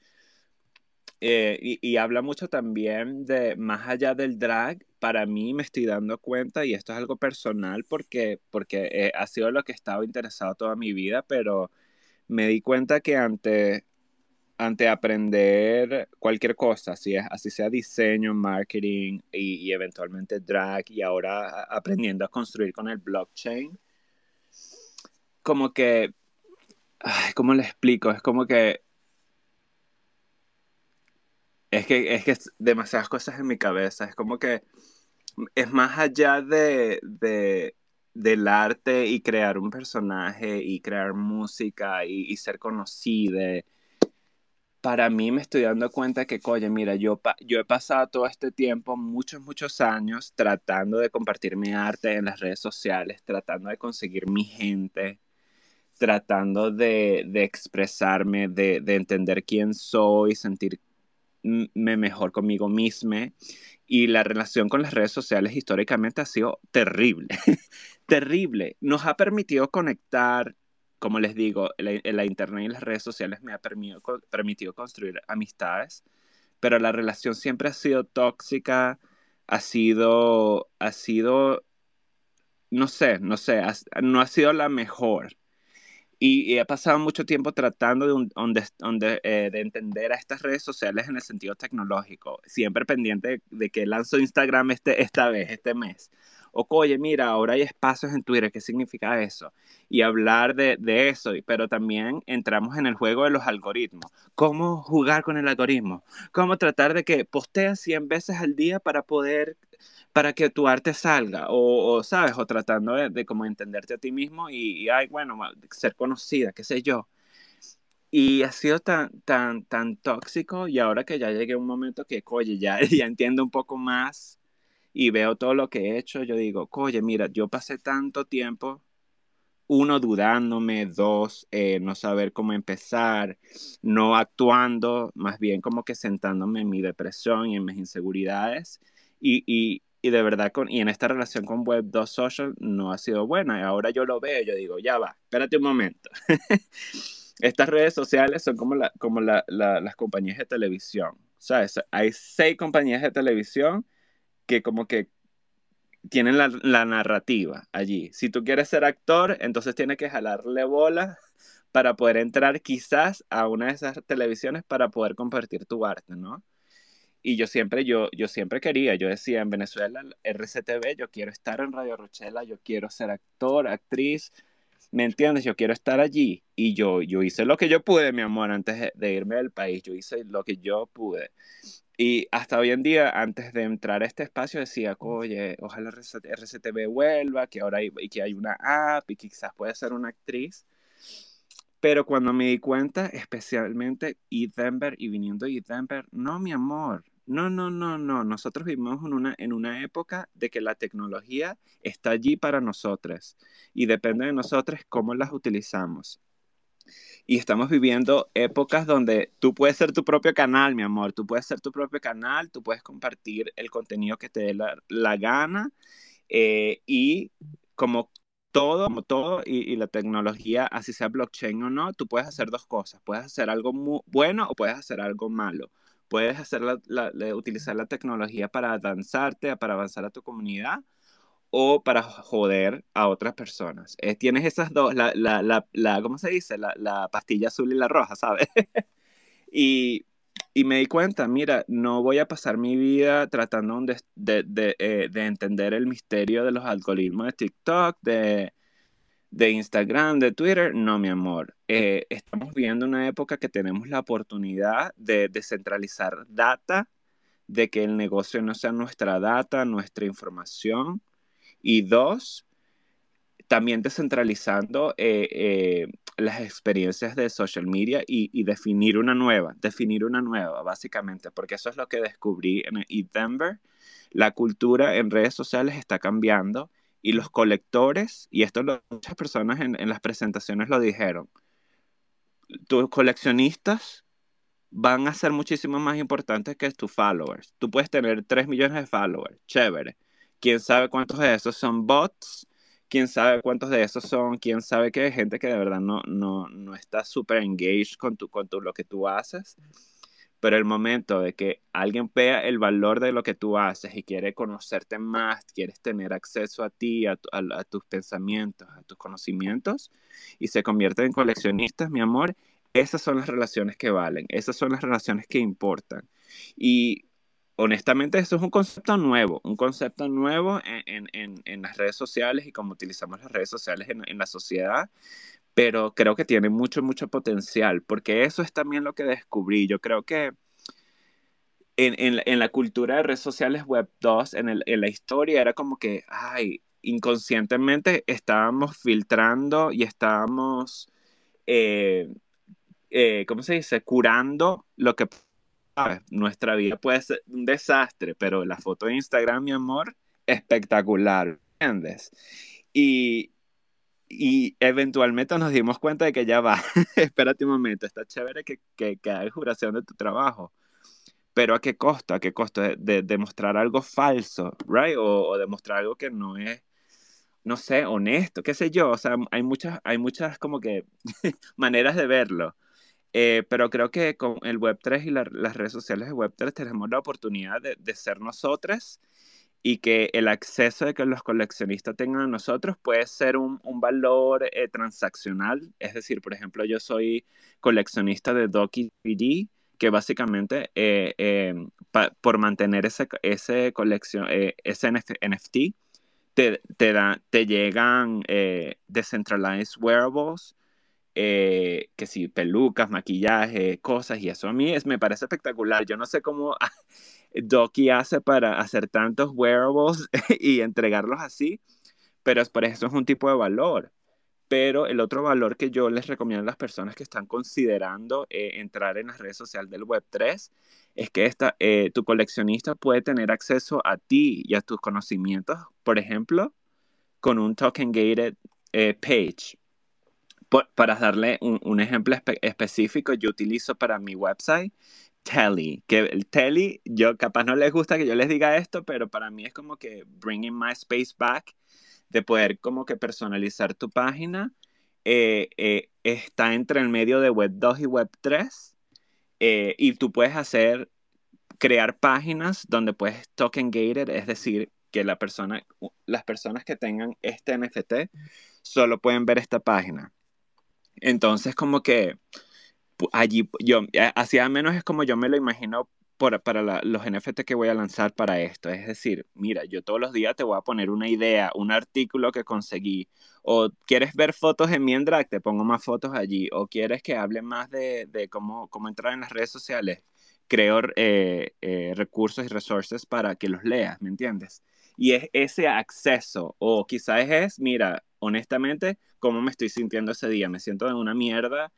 eh, y, habla mucho también de más allá del drag, para mí me estoy dando cuenta, y esto es algo personal porque, porque eh, ha sido lo que he estado interesado toda mi vida, pero me di cuenta que ante ante aprender cualquier cosa, así, es, así sea diseño, marketing y, eventualmente drag y ahora aprendiendo a construir con el blockchain, como que, ¿cómo le explico? Es como que es que es que demasiadas cosas en mi cabeza, es como que es más allá de, de del arte y crear un personaje y crear música y, y ser conocido para mí me estoy dando cuenta que, oye, mira, yo, yo he pasado todo este tiempo, muchos, muchos años, tratando de compartir mi arte en las redes sociales, tratando de conseguir mi gente, tratando de, de expresarme, de, de, entender quién soy, sentirme mejor conmigo misma. Y la relación con las redes sociales históricamente ha sido terrible, terrible. Nos ha permitido conectar, como les digo, la, internet y las redes sociales me ha permitido, permitido construir amistades, pero la relación siempre ha sido tóxica, ha sido, ha sido, no sé, no sé, no ha sido la mejor. Y, he pasado mucho tiempo tratando de, eh, de, entender a estas redes sociales en el sentido tecnológico, siempre pendiente de, que lanzo Instagram este, esta vez, este mes. O, oye, mira, ahora hay espacios en Twitter, ¿qué significa eso? Y hablar de, de eso, pero también entramos en el juego de los algoritmos. ¿Cómo jugar con el algoritmo? ¿Cómo tratar de que posteas 100 veces al día para poder para que tu arte salga, o, sabes, o tratando de, de, como entenderte a ti mismo y, y ay, bueno, ser conocida, qué sé yo. Y ha sido tan, tan, tan tóxico y ahora que ya llegué a un momento que, oye, ya, ya entiendo un poco más y veo todo lo que he hecho, yo digo, oye, mira, yo pasé tanto tiempo, uno, dudándome, dos, eh, no saber cómo empezar, no actuando, más bien como que sentándome en mi depresión y en mis inseguridades. Y, y, y de verdad, con, y en esta relación con Web 2 Social no ha sido buena. Ahora yo lo veo, yo digo, ya va, espérate un momento. Estas redes sociales son como, la, como la, las compañías de televisión. ¿Sabes? Hay seis compañías de televisión que como que tienen la, la narrativa allí. Si tú quieres ser actor, entonces tienes que jalarle bola para poder entrar quizás a una de esas televisiones para poder compartir tu arte, ¿no? Y yo siempre, yo, yo siempre quería, yo decía en Venezuela, RCTV, yo quiero estar en Radio Rochela, yo quiero ser actor, actriz, ¿me entiendes? Yo quiero estar allí. Y yo, yo hice lo que yo pude, mi amor, antes de irme del país, yo hice lo que yo pude. Y hasta hoy en día, antes de entrar a este espacio, decía, oye, ojalá RCTV vuelva, que ahora hay, que hay una app y quizás pueda ser una actriz. Pero cuando me di cuenta, especialmente y Denver y viniendo de Denver, no, mi amor, no, no, no, no. Nosotros vivimos en una, en una época de que la tecnología está allí para nosotros y depende de nosotros cómo las utilizamos. Y estamos viviendo épocas donde tú puedes ser tu propio canal, mi amor. Tú puedes ser tu propio canal, tú puedes compartir el contenido que te dé la, gana. Eh, y como todo, como todo, y, la tecnología, así sea blockchain o no, tú puedes hacer dos cosas. Puedes hacer algo muy bueno o puedes hacer algo malo. Puedes hacer utilizar la tecnología para avanzarte, para avanzar a tu comunidad o para joder a otras personas. Eh, tienes esas dos, la, la, la, ¿cómo se dice? La, pastilla azul y la roja, ¿sabes? y, y me di cuenta, mira, no voy a pasar mi vida tratando de, de, de, eh, de entender el misterio de los algoritmos de TikTok, de, de Instagram, de Twitter. No, mi amor. Eh, estamos viviendo una época que tenemos la oportunidad de descentralizar data, de que el negocio no sea nuestra data, nuestra información. Y dos, también descentralizando eh, eh, las experiencias de social media y, definir una nueva, definir una nueva, básicamente, porque eso es lo que descubrí en Denver. La cultura en redes sociales está cambiando y los colectores, y esto lo, muchas personas en, en las presentaciones lo dijeron, tus coleccionistas van a ser muchísimo más importantes que tus followers. Tú puedes tener 3 millones de followers, chévere. ¿Quién sabe cuántos de esos son bots? ¿Quién sabe cuántos de esos son? ¿Quién sabe que hay gente que de verdad no, no, no está súper engaged con, tu, con tu, lo que tú haces? Pero el momento de que alguien vea el valor de lo que tú haces y quiere conocerte más, quieres tener acceso a ti, a, tus pensamientos, a tus conocimientos, y se convierte en coleccionistas, mi amor, esas son las relaciones que valen, esas son las relaciones que importan. Y honestamente, eso es un concepto nuevo, un concepto nuevo en, las redes sociales y cómo utilizamos las redes sociales en, la sociedad, pero creo que tiene mucho, mucho potencial, porque eso es también lo que descubrí. Yo creo que en, la cultura de redes sociales Web 2, en, la historia, era como que, ay, inconscientemente estábamos filtrando y estábamos, eh, eh, ¿cómo se dice?, curando lo que nuestra vida puede ser un desastre, pero la foto de Instagram, mi amor, espectacular, ¿entiendes? Y, y eventualmente nos dimos cuenta de que ya va, espérate un momento, está chévere que, que, que juración de tu trabajo, pero ¿a qué costo? ¿A qué costo? De, demostrar algo falso, ¿right? O, demostrar algo que no es, no sé, honesto, qué sé yo, o sea, hay muchas, hay muchas como que maneras de verlo. Eh, pero creo que con el Web3 y las redes sociales de Web3 tenemos la oportunidad de, de ser nosotras y que el acceso de que los coleccionistas tengan a nosotros puede ser un, valor eh, transaccional. Es decir, por ejemplo, yo soy coleccionista de Doki 3D, que básicamente eh, em, por mantener ese, ese, colección, eh, ese NFT, te, te, te llegan decentralized wearables, que sí, pelucas, maquillaje, cosas, y eso a mí es, me parece espectacular. Yo no sé cómo Doki hace para hacer tantos wearables y entregarlos así, pero por eso es un tipo de valor. Pero el otro valor que yo les recomiendo a las personas que están considerando eh, entrar en las redes sociales del Web3 es que esta, eh, tu coleccionista puede tener acceso a ti y a tus conocimientos, por ejemplo, con un token gated eh, page. para darle un, ejemplo específico, yo utilizo para mi website Telly, que el Telly, yo capaz no les gusta que yo les diga esto, pero para mí es como que bringing my space back, de poder como que personalizar tu página, eh, eh, está entre el medio de Web 2 y Web 3, eh, y tú puedes hacer, crear páginas donde puedes token gated, es decir, que la persona, las personas que tengan este NFT solo pueden ver esta página. Entonces, como que allí yo, así al menos es como yo me lo imagino para los NFT que voy a lanzar para esto. Es decir, mira, yo todos los días te voy a poner una idea, un artículo que conseguí. O quieres ver fotos en mi Endrag, te pongo más fotos allí. O quieres que hable más de, de cómo, cómo entrar en las redes sociales. Creo eh, eh, recursos y resources para que los leas, ¿me entiendes? Y es ese acceso. O quizás es, mira, honestamente, cómo me estoy sintiendo ese día. Me siento en una mierda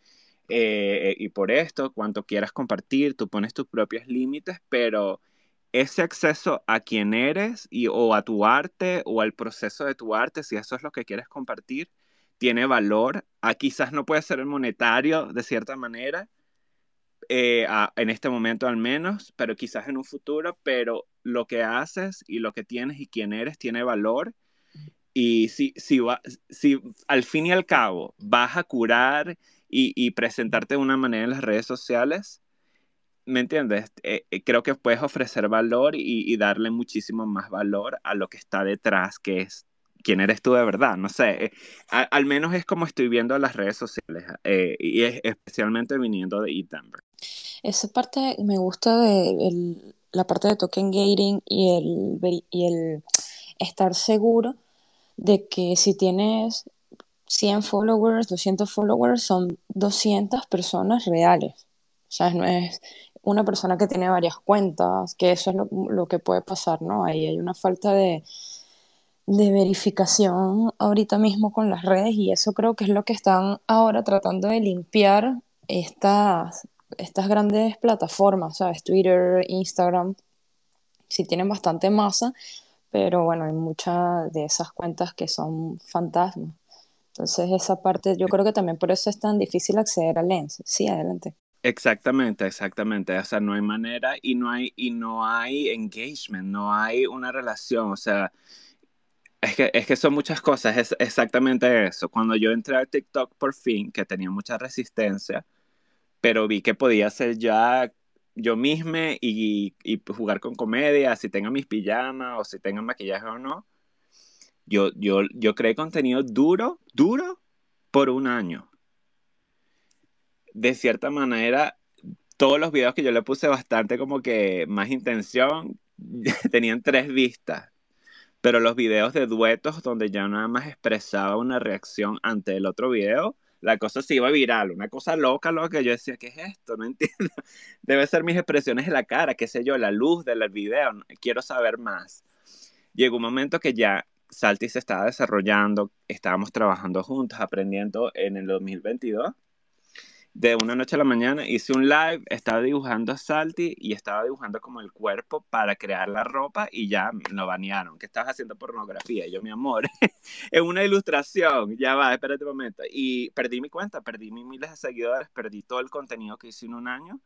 eh, y por esto, cuanto quieras compartir, tú pones tus propios límites, pero ese acceso a quién eres y, o a tu arte o al proceso de tu arte, si eso es lo que quieres compartir, tiene valor. a ah, quizás no puede ser monetario de cierta manera, eh, en este momento al menos, pero quizás en un futuro, pero lo que haces y lo que tienes y quién eres tiene valor. Y si, si, va, si al fin y al cabo vas a curar y, presentarte de una manera en las redes sociales, ¿me entiendes? Eh, eh, creo que puedes ofrecer valor y, darle muchísimo más valor a lo que está detrás, que es quién eres tú de verdad, no sé, eh, al menos es como estoy viendo las redes sociales y es especialmente viniendo de Edenver. Esa parte me gusta de la parte de token gating y el estar seguro de que si tienes 100 followers, 200 followers, son 200 personas reales. O sea, no es una persona que tiene varias cuentas, que eso es lo, que puede pasar, ¿no? Ahí hay una falta de, de verificación ahorita mismo con las redes y eso creo que es lo que están ahora tratando de limpiar estas, estas grandes plataformas, ¿sabes? Twitter, Instagram, sí tienen bastante masa, pero bueno, hay muchas de esas cuentas que son fantasmas. Entonces esa parte, yo creo que también por eso es tan difícil acceder a Lens. Sí, adelante. Exactamente, exactamente. O sea, no hay manera y no hay, y no hay engagement, no hay una relación. O sea, es que, es que son muchas cosas, es exactamente eso. Cuando yo entré a TikTok por fin, que tenía mucha resistencia, pero vi que podía ser ya yo misma y, y jugar con comedia, si tenga mis pijamas o si tenga maquillaje o no yo, yo, yo creé contenido duro, duro, por un año. De cierta manera, todos los videos que yo le puse bastante como que más intención, tenían tres vistas. Pero los videos de duetos donde ya nada más expresaba una reacción ante el otro video, la cosa se iba viral, una cosa loca, lo que yo decía, ¿qué es esto? No entiendo. Debe ser mis expresiones en la cara, qué sé yo, la luz del video, quiero saber más. Llegó un momento que ya Salty se estaba desarrollando, estábamos trabajando juntos, aprendiendo en el 2022. De una noche a la mañana hice un live, estaba dibujando a Salty y estaba dibujando como el cuerpo para crear la ropa y ya lo banearon, que estabas haciendo pornografía. Y yo, mi amor, es una ilustración, ya va, espérate un momento. Y perdí mi cuenta, perdí mis miles de seguidores, perdí todo el contenido que hice en un año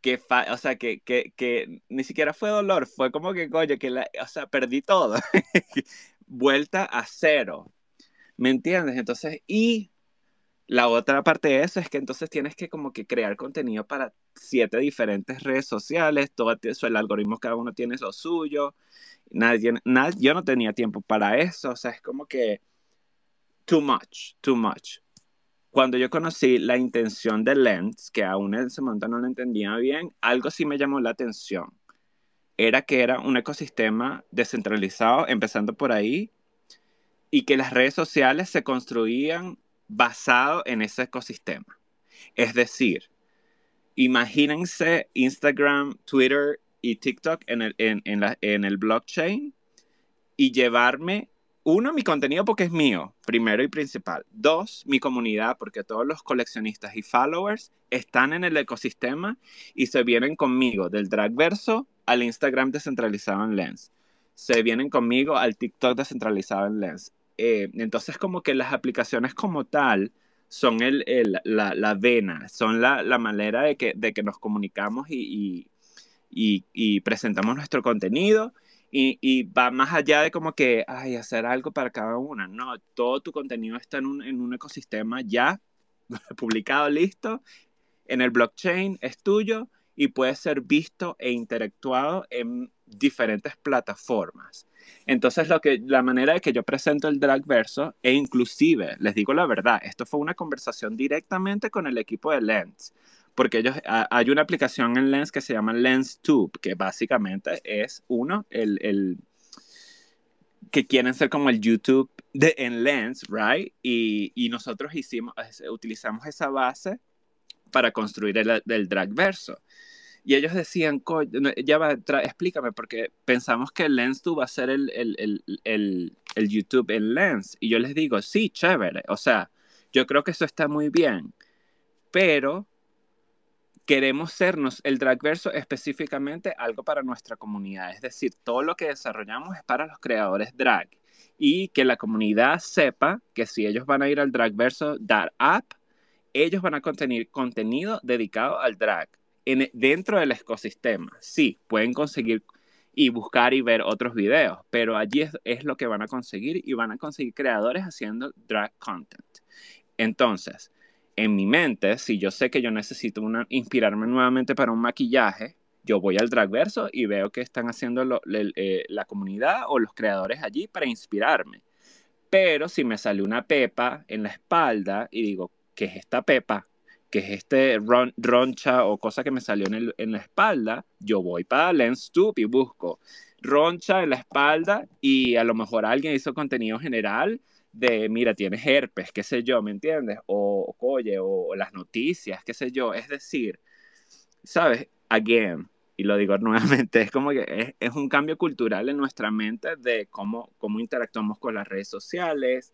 que, o sea, que, que, que, ni siquiera fue dolor, fue como que, que, la, o sea, perdí todo. Vuelta a cero. ¿Me entiendes? Entonces, y la otra parte de eso es que entonces tienes que como que crear contenido para siete diferentes redes sociales, todo eso, el algoritmo cada uno tiene lo suyo, Nadie, nadie, yo no tenía tiempo para eso, o sea, es como que too much, too much. Cuando yo conocí la intención de Lens, que aún en ese momento no lo entendía bien, algo sí me llamó la atención. Era que era un ecosistema descentralizado, empezando por ahí, y que las redes sociales se construían basado en ese ecosistema. Es decir, imagínense Instagram, Twitter y TikTok en el, en el blockchain y llevarme uno, mi contenido porque es mío, primero y principal. Dos, mi comunidad porque todos los coleccionistas y followers están en el ecosistema y se vienen conmigo del Dragverso al Instagram descentralizado en Lens. Se vienen conmigo al TikTok descentralizado en Lens. Eh, entonces como que las aplicaciones como tal son el, la, vena, son la, manera de que, de que nos comunicamos y, y presentamos nuestro contenido y, va más allá de como que, ay, hacer algo para cada una. No, todo tu contenido está en un, en un ecosistema ya publicado, listo, en el blockchain, es tuyo y puede ser visto e interactuado en diferentes plataformas. Entonces, lo que, la manera de que yo presento el drag verso, e inclusive, les digo la verdad, esto fue una conversación directamente con el equipo de Lens porque ellos, hay una aplicación en Lens que se llama LensTube, que básicamente es uno, el, el que quieren ser como el YouTube de, en Lens, right? Y, y nosotros hicimos, utilizamos esa base para construir el, el drag verso. Y ellos decían, ya va, explícame, porque pensamos que LensTube va a ser el, el, el, el, YouTube en Lens. Y yo les digo, sí, chévere. O sea, yo creo que eso está muy bien. Pero queremos sernos el dragverso específicamente algo para nuestra comunidad. Es decir, todo lo que desarrollamos es para los creadores drag. Y que la comunidad sepa que si ellos van a ir al dragverso dar app, ellos van a contener contenido dedicado al drag en, dentro del ecosistema. Sí, pueden conseguir y buscar y ver otros videos, pero allí es lo que van a conseguir y van a conseguir creadores haciendo drag content. Entonces, en mi mente, si yo sé que yo necesito inspirarme nuevamente para un maquillaje, yo voy al Dragverso y veo que están haciendo la comunidad o los creadores allí para inspirarme. Pero si me sale una pepa en la espalda y digo, ¿qué es esta pepa? ¿Qué es este roncha o cosa que me salió en, en la espalda? Yo voy para LensTube y busco roncha en la espalda y a lo mejor alguien hizo contenido general de, mira, tienes herpes, qué sé yo, ¿me entiendes? O, oye, o, las noticias, qué sé yo. Es decir, ¿sabes? Again, y lo digo nuevamente, es como que es, un cambio cultural en nuestra mente de cómo, cómo interactuamos con las redes sociales,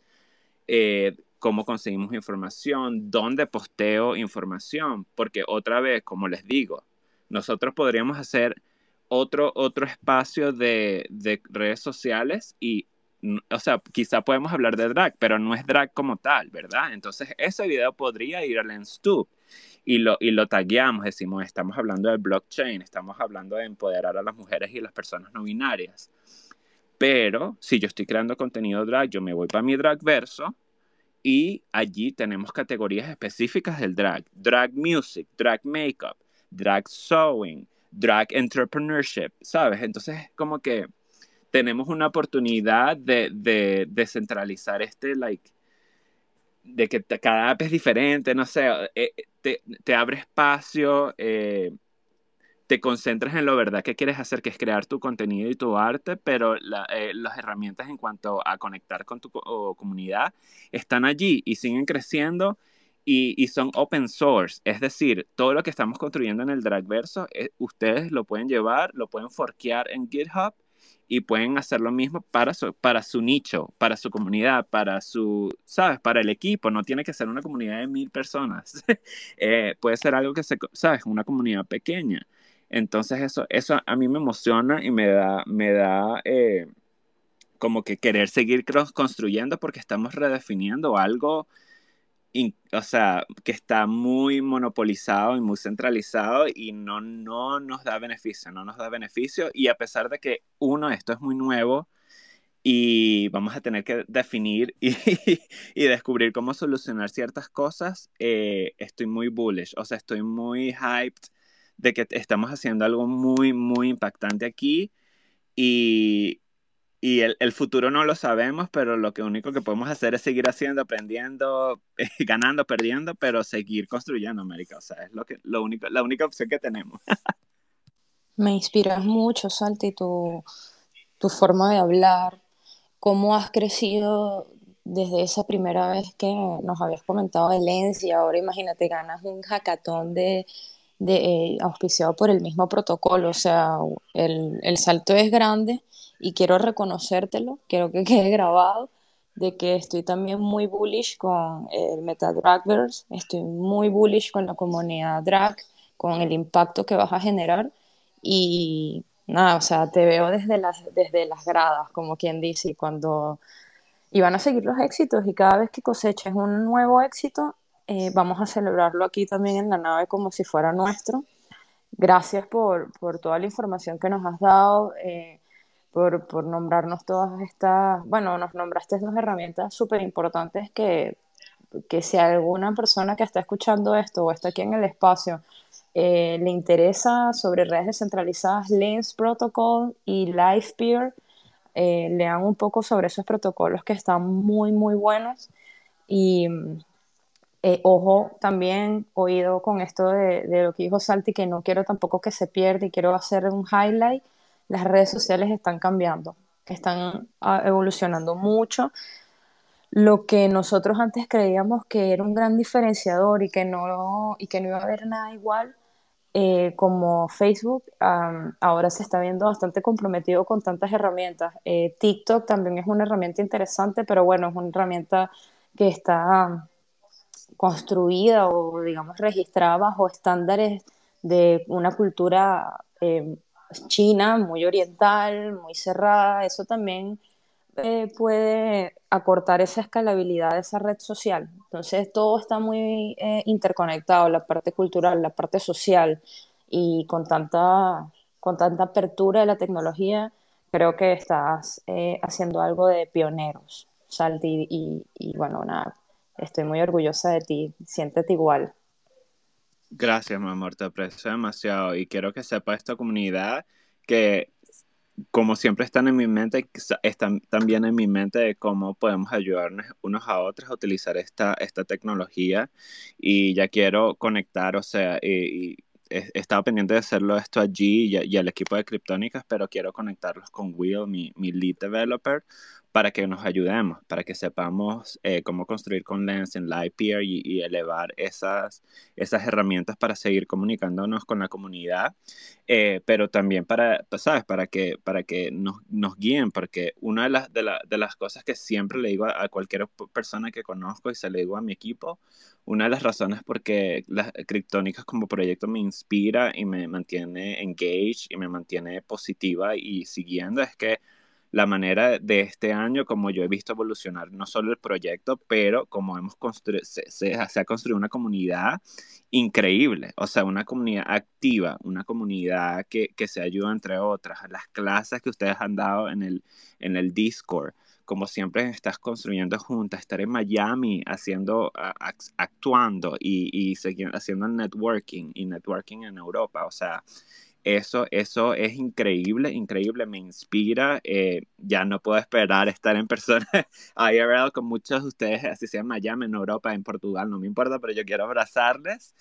eh, cómo conseguimos información, dónde posteo información, porque otra vez, como les digo, nosotros podríamos hacer otro, otro espacio de, de redes sociales y o sea, quizá podemos hablar de drag, pero no es drag como tal, ¿verdad? Entonces, ese video podría ir al LensTube y lo, y lo tagueamos, decimos, estamos hablando de blockchain, estamos hablando de empoderar a las mujeres y las personas no binarias. Pero si yo estoy creando contenido drag, yo me voy para mi drag verso y allí tenemos categorías específicas del drag. Drag music, drag makeup, drag sewing, drag entrepreneurship, ¿sabes? Entonces, como que tenemos una oportunidad de, de descentralizar este, like, de que cada app es diferente, no sé, eh, te, te, abre espacio, eh, te concentras en lo verdad que quieres hacer, que es crear tu contenido y tu arte, pero eh, las herramientas en cuanto a conectar con tu comunidad están allí y siguen creciendo y, y, son open source. Es decir, todo lo que estamos construyendo en el Dragverso, ustedes lo pueden llevar, lo pueden forkear en GitHub y pueden hacer lo mismo para su, para su nicho, para su comunidad, para su, ¿sabes? Para el equipo. No tiene que ser una comunidad de mil personas. Eh, puede ser algo que se, ¿sabes? Una comunidad pequeña. Entonces eso, eso a mí me emociona y me da, me da eh, como que querer seguir construyendo porque estamos redefiniendo algo o sea, que está muy monopolizado y muy centralizado y no, no nos da beneficio, no nos da beneficio. Y a pesar de que, uno, esto es muy nuevo y vamos a tener que definir y, y descubrir cómo solucionar ciertas cosas, eh, estoy muy bullish, o sea, estoy muy hyped de que estamos haciendo algo muy, muy impactante aquí y, y el, el, futuro no lo sabemos, pero lo que único que podemos hacer es seguir haciendo, aprendiendo, ganando, perdiendo, pero seguir construyendo América. O sea, es lo que, lo único, la única opción que tenemos. Me inspiras mucho, Salti, tu, tu forma de hablar, cómo has crecido desde esa primera vez que nos habías comentado de Lens y ahora imagínate, ganas un hackathon de, de eh, auspiciado por el mismo protocolo, o sea, el, el, salto es grande y quiero reconocértelo, quiero que quede grabado, de que estoy también muy bullish con el Metadragverse, estoy muy bullish con la comunidad drag, con el impacto que vas a generar y nada, o sea, te veo desde las, desde las gradas, como quien dice, y cuando y van a seguir los éxitos y cada vez que coseches un nuevo éxito, eh, vamos a celebrarlo aquí también en la nave como si fuera nuestro. Gracias por, por toda la información que nos has dado, eh, por, por, nombrarnos todas estas, bueno, nos nombraste dos herramientas súper importantes que, que si alguna persona que está escuchando esto o está aquí en el espacio eh, le interesa sobre redes descentralizadas, Lens Protocol y LivePeer, eh, lean un poco sobre esos protocolos que están muy, muy buenos. Y eh, ojo, también oído con esto de, de, lo que dijo Salti, que no quiero tampoco que se pierda y quiero hacer un highlight. Las redes sociales están cambiando, están ah, evolucionando mucho. Lo que nosotros antes creíamos que era un gran diferenciador y que no, y que no iba a haber nada igual, eh, como Facebook ahora se está viendo bastante comprometido con tantas herramientas. Eh, TikTok también es una herramienta interesante, pero bueno, es una herramienta que está construida o digamos registrada bajo estándares de una cultura eh, china muy oriental, muy cerrada. Eso también eh, puede acortar esa escalabilidad de esa red social. Entonces todo está muy eh, interconectado, la parte cultural, la parte social y con tanta, con tanta apertura de la tecnología, creo que estás eh, haciendo algo de pioneros, Salti, y, y, bueno, nada, estoy muy orgullosa de ti, siéntete igual. Gracias, mi amor, te aprecio demasiado. Y quiero que sepa esta comunidad que como siempre están en mi mente, están también en mi mente de cómo podemos ayudarnos unos a otros a utilizar esta, esta tecnología. Y ya quiero conectar, o sea, y, he estado pendiente de hacerlo esto allí y, al equipo de Kryptonicas, pero quiero conectarlos con Will, mi, mi lead developer, para que nos ayudemos, para que sepamos eh, cómo construir con Lens en Lightpeer y, elevar esas, esas herramientas para seguir comunicándonos con la comunidad, eh, pero también para, pues, ¿sabes? Para que, para que nos, nos guíen, porque una de las, de, la, de, las cosas que siempre le digo a, a, cualquier persona que conozco y se le digo a mi equipo, una de las razones por qué las criptónicas como proyecto me inspira y me mantiene engaged y me mantiene positiva y siguiendo es que la manera de este año, como yo he visto evolucionar no solo el proyecto, pero como hemos se, se, ha construido una comunidad increíble, o sea, una comunidad activa, una comunidad que, que se ayuda entre otras, las clases que ustedes han dado en el, en el Discord, como siempre estás construyendo juntas, estar en Miami haciendo, actuando y, y haciendo networking y networking en Europa, o sea, eso, eso es increíble, increíble, me inspira. Eh, ya no puedo esperar estar en persona IRL con muchos de ustedes, así sea en Miami, en Europa, en Portugal, no me importa, pero yo quiero abrazarles.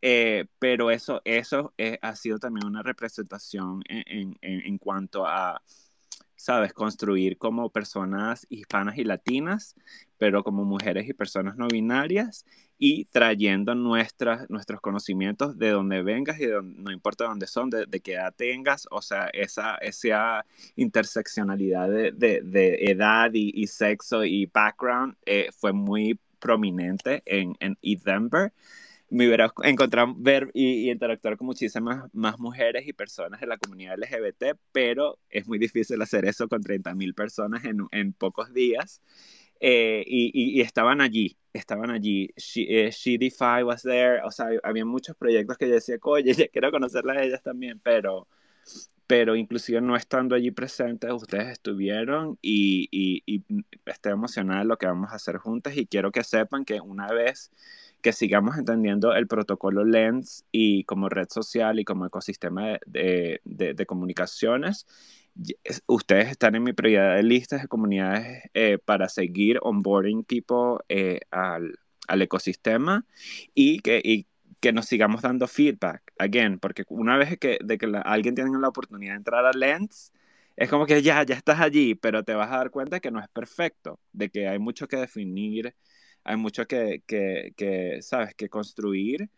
Eh, pero eso, eso eh, ha sido también una representación en, en, en cuanto a ¿sabes? Construir como personas hispanas y latinas, pero como mujeres y personas no binarias y trayendo nuestras, nuestros conocimientos de donde vengas y de no importa dónde son, de, de, qué edad tengas, o sea, esa, esa interseccionalidad de, de, de edad y, y, sexo y background eh, fue muy prominente en, en Denver me hubiera encontrado ver y, y, interactuar con muchísimas más mujeres y personas de la comunidad LGBT, pero es muy difícil hacer eso con 30.000 personas en, en, pocos días. Eh, y, y, y, estaban allí, estaban allí. She, eh, was there, o sea, había muchos proyectos que yo decía, oye, quiero conocerlas a ellas también, pero, pero inclusive no estando allí presentes, ustedes estuvieron y, y, y estoy emocionada lo que vamos a hacer juntas y quiero que sepan que una vez que sigamos entendiendo el protocolo Lens y como red social y como ecosistema de, de, de comunicaciones, ustedes están en mi prioridad de listas de comunidades eh, para seguir onboarding people eh, al, al, ecosistema y que, y que nos sigamos dando feedback, again, porque una vez que, de que alguien tiene la oportunidad de entrar a Lens, es como que ya, ya estás allí, pero te vas a dar cuenta que no es perfecto, de que hay mucho que definir, hay mucho que, que, que sabes, que construir,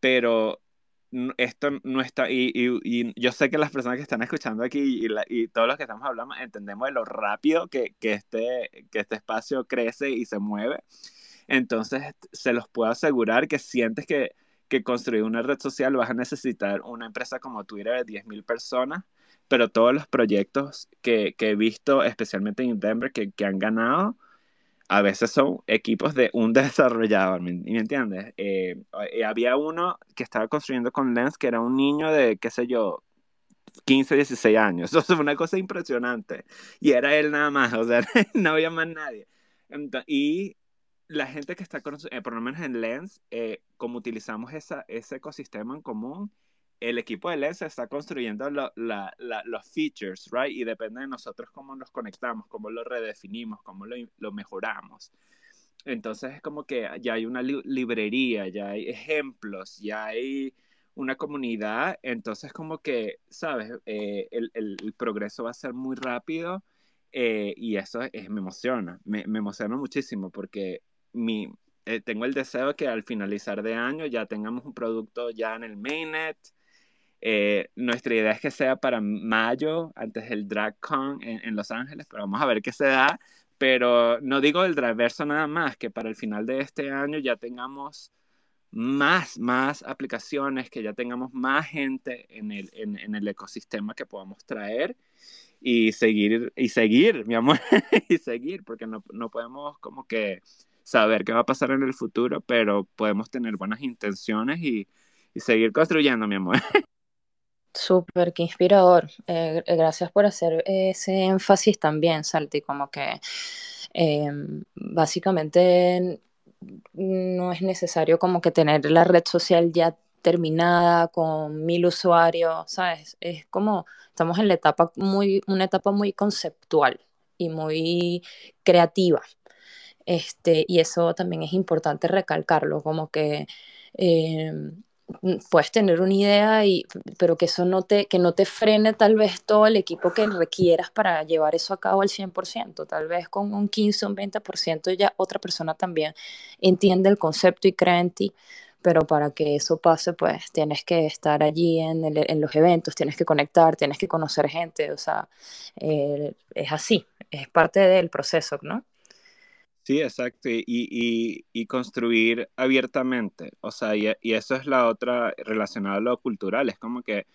pero esto no está, y, y, yo sé que las personas que están escuchando aquí y, y, todos los que estamos hablando entendemos de lo rápido que, que, este, que este espacio crece y se mueve. Entonces, se los puedo asegurar que sientes que, que construir una red social vas a necesitar una empresa como Twitter de 10.000 personas, pero todos los proyectos que, que, he visto, especialmente en Denver, que, que han ganado, a veces son equipos de un desarrollador, ¿me, entiendes? Eh, eh, había uno que estaba construyendo con Lens que era un niño de, qué sé yo, 15, 16 años. Eso es una cosa impresionante. Y era él nada más, o sea, no había más nadie. y la gente que está, con, eh, por lo menos en Lens, como utilizamos esa, ese ecosistema en común, el equipo de Lens está construyendo la, los features, right? Y depende de nosotros cómo los conectamos, cómo lo redefinimos, cómo lo, lo mejoramos. Entonces es como que ya hay una librería, ya hay ejemplos, ya hay una comunidad, entonces como que, ¿sabes? Eh, el, el, progreso va a ser muy rápido eh, y eso es, me emociona, me, me, emociona muchísimo porque mi, eh, tengo el deseo de que al finalizar de año ya tengamos un producto ya en el mainnet, eh, nuestra idea es que sea para mayo, antes del DragCon en, en Los Ángeles, pero vamos a ver qué se da. Pero no digo el Dragverso nada más, que para el final de este año ya tengamos más, más aplicaciones, que ya tengamos más gente en el, en, en el ecosistema que podamos traer y seguir, y seguir, mi amor, y seguir, porque no, no podemos como que saber qué va a pasar en el futuro, pero podemos tener buenas intenciones y, y seguir construyendo, mi amor. Súper, qué inspirador. Eh, gracias por hacer ese énfasis también, Salti, como que em, básicamente no es necesario como que tener la red social ya terminada con mil usuarios, ¿sabes? Es como estamos en la etapa muy, una etapa muy conceptual y muy creativa. Este, y eso también es importante recalcarlo, como que em, puedes tener una idea, y, pero que eso no te, que no te frene tal vez todo el equipo que requieras para llevar eso a cabo al 100%. Tal vez con un 15 o un 20% ya otra persona también entiende el concepto y cree en ti. Pero para que eso pase, pues tienes que estar allí en, en los eventos, tienes que conectar, tienes que conocer gente, o sea, eh, es así, es parte del proceso, ¿no? Sí, exacto, y, y, y, construir abiertamente, o sea, y, y, eso es la otra relacionada a lo cultural, es como que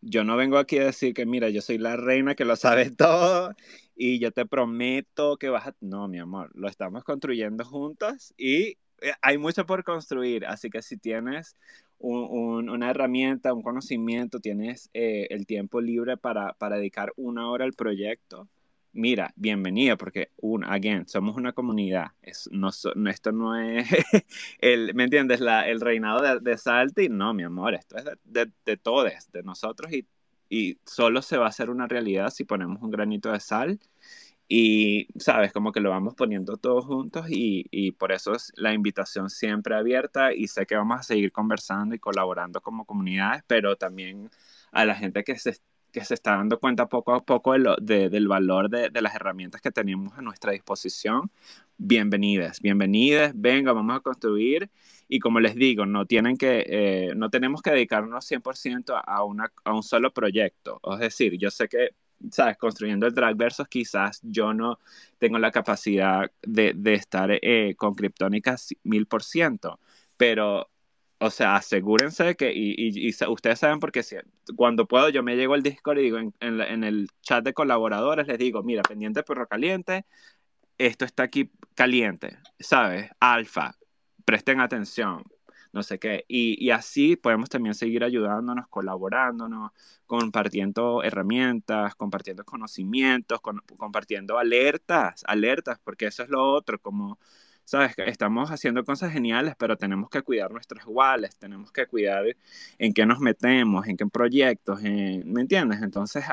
yo no vengo aquí a decir que, mira, yo soy la reina que lo sabe todo y yo te prometo que vas a... No, mi amor, lo estamos construyendo juntos y eh, hay mucho por construir, así que si tienes un, una herramienta, un conocimiento, tienes eh, el tiempo libre para, para dedicar una hora al proyecto, mira, bienvenido, porque, un, again, somos una comunidad. Es, no, esto no es, el, ¿me entiendes? El reinado de, de Salty, no, mi amor, esto es de, de, de todos, de nosotros, y, y solo se va a hacer una realidad si ponemos un granito de sal. Y, sabes, como que lo vamos poniendo todos juntos y, y por eso es la invitación siempre abierta y sé que vamos a seguir conversando y colaborando como comunidades, pero también a la gente que se que se está dando cuenta poco a poco de del valor de, de, las herramientas que tenemos a nuestra disposición, bienvenidas, bienvenidas, venga, vamos a construir. Y como les digo, no, tienen que, eh, no tenemos que dedicarnos 100% a, una, a un solo proyecto, es decir, yo sé que sabes, construyendo el drag versus quizás yo no tengo la capacidad de, de estar eh, con Kryptónica mil por ciento, pero o sea, asegúrense que, y, y, ustedes saben porque si, cuando puedo yo me llego al Discord y digo en, en, el chat de colaboradores, les digo, mira, pendiente perro caliente, esto está aquí caliente, ¿sabes? Alfa, presten atención, no sé qué. Y, y así podemos también seguir ayudándonos, colaborándonos, compartiendo herramientas, compartiendo conocimientos, con, compartiendo alertas, alertas, porque eso es lo otro, como ¿sabes? Estamos haciendo cosas geniales, pero tenemos que cuidar nuestras wallets, tenemos que cuidar en qué nos metemos, en qué proyectos, ¿me entiendes? Entonces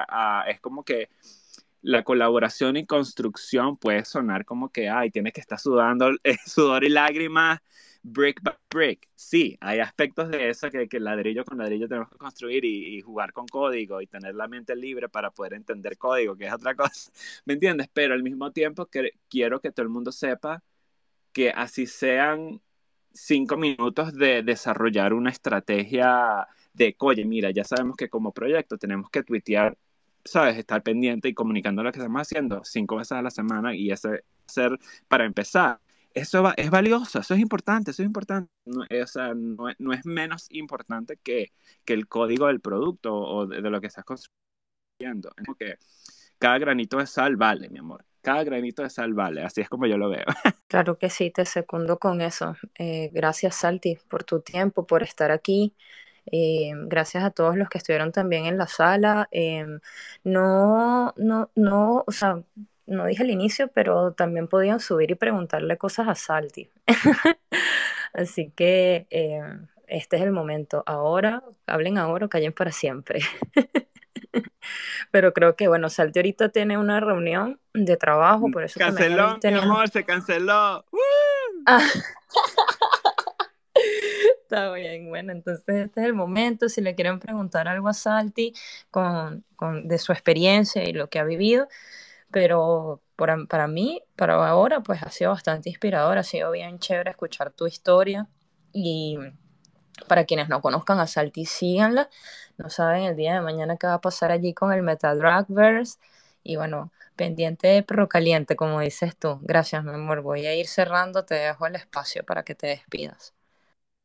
es como que la colaboración y construcción puede sonar como que, ay, tienes que estar sudando sudor y lágrimas brick by brick. Sí, hay aspectos de eso que, que ladrillo con ladrillo tenemos que construir y, jugar con código y tener la mente libre para poder entender código, que es otra cosa, ¿me entiendes? Pero al mismo tiempo que, quiero que todo el mundo sepa que así sean cinco minutos de desarrollar una estrategia de, oye, mira, ya sabemos que como proyecto tenemos que tuitear, ¿sabes? Estar pendiente y comunicando lo que estamos haciendo cinco veces a la semana y ese ser para empezar. Eso es valioso, eso es importante, eso es importante. No, o sea, no, es menos importante que, que, el código del producto o de, lo que estás construyendo. Es como que cada granito de sal vale, mi amor cada granito de sal vale, así es como yo lo veo. Claro que sí, te secundo con eso. Eh, gracias, Salti, por tu tiempo, por estar aquí. Eh, gracias a todos los que estuvieron también en la sala. Eh, no, no, no, o sea, no dije al inicio, pero también podían subir y preguntarle cosas a Salti. Así que este es el momento. Ahora, hablen ahora o callen para siempre. Pero creo que, bueno, Salte ahorita tiene una reunión de trabajo, por eso Canceló, mi amor, se canceló. Ah. Está bien, bueno, entonces este es el momento. Si le quieren preguntar algo a Salti con, con, de su experiencia y lo que ha vivido, pero para, para mí, para ahora, pues ha sido bastante inspirador, ha sido bien chévere escuchar tu historia y para quienes no conozcan a Salty, síganla. No saben el día de mañana qué va a pasar allí con el Metal Dragverse. Y bueno, pendiente de perro caliente, como dices tú. Gracias, mi amor. Voy a ir cerrando, te dejo el espacio para que te despidas.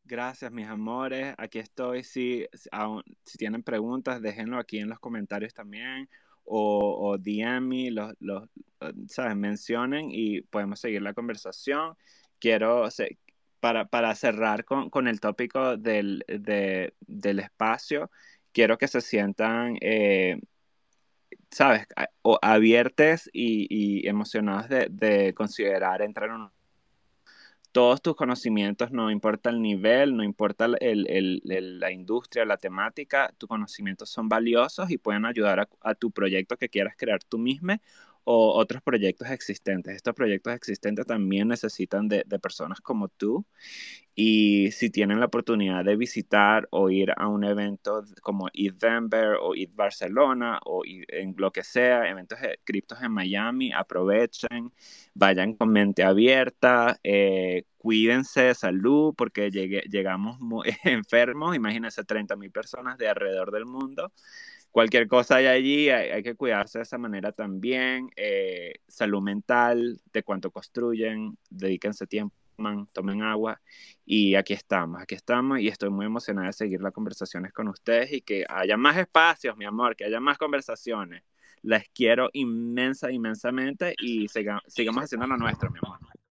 Gracias, mis amores. Aquí estoy. Si, tienen preguntas, déjenlo aquí en los comentarios también. O, o DM los, los, ¿sabes? Mencionen y podemos seguir la conversación. Quiero, para, cerrar con, el tópico del, espacio, quiero que se sientan, eh, ¿sabes?, o abiertes y, emocionados de, considerar entrar en un... Todos tus conocimientos, no importa el nivel, no importa la industria, la temática, tus conocimientos son valiosos y pueden ayudar a, a tu proyecto que quieras crear tú mismo o otros proyectos existentes. Estos proyectos existentes también necesitan de, personas como tú y si tienen la oportunidad de visitar o ir a un evento como ETH Denver o ETH Barcelona o en lo que sea, eventos de criptos en Miami, aprovechen, vayan con mente abierta, eh, cuídense de salud porque llegamos muy enfermos, imagínense 30 mil personas de alrededor del mundo cualquier cosa hay allí, hay, que cuidarse de esa manera también. Eh, salud mental, de cuánto construyen, dedíquense tiempo, tomen agua. Y aquí estamos, aquí estamos y estoy muy emocionada de seguir las conversaciones con ustedes y que haya más espacios, mi amor, que haya más conversaciones. Les quiero inmensa, inmensamente y sigamos haciendo lo nuestro, mi amor.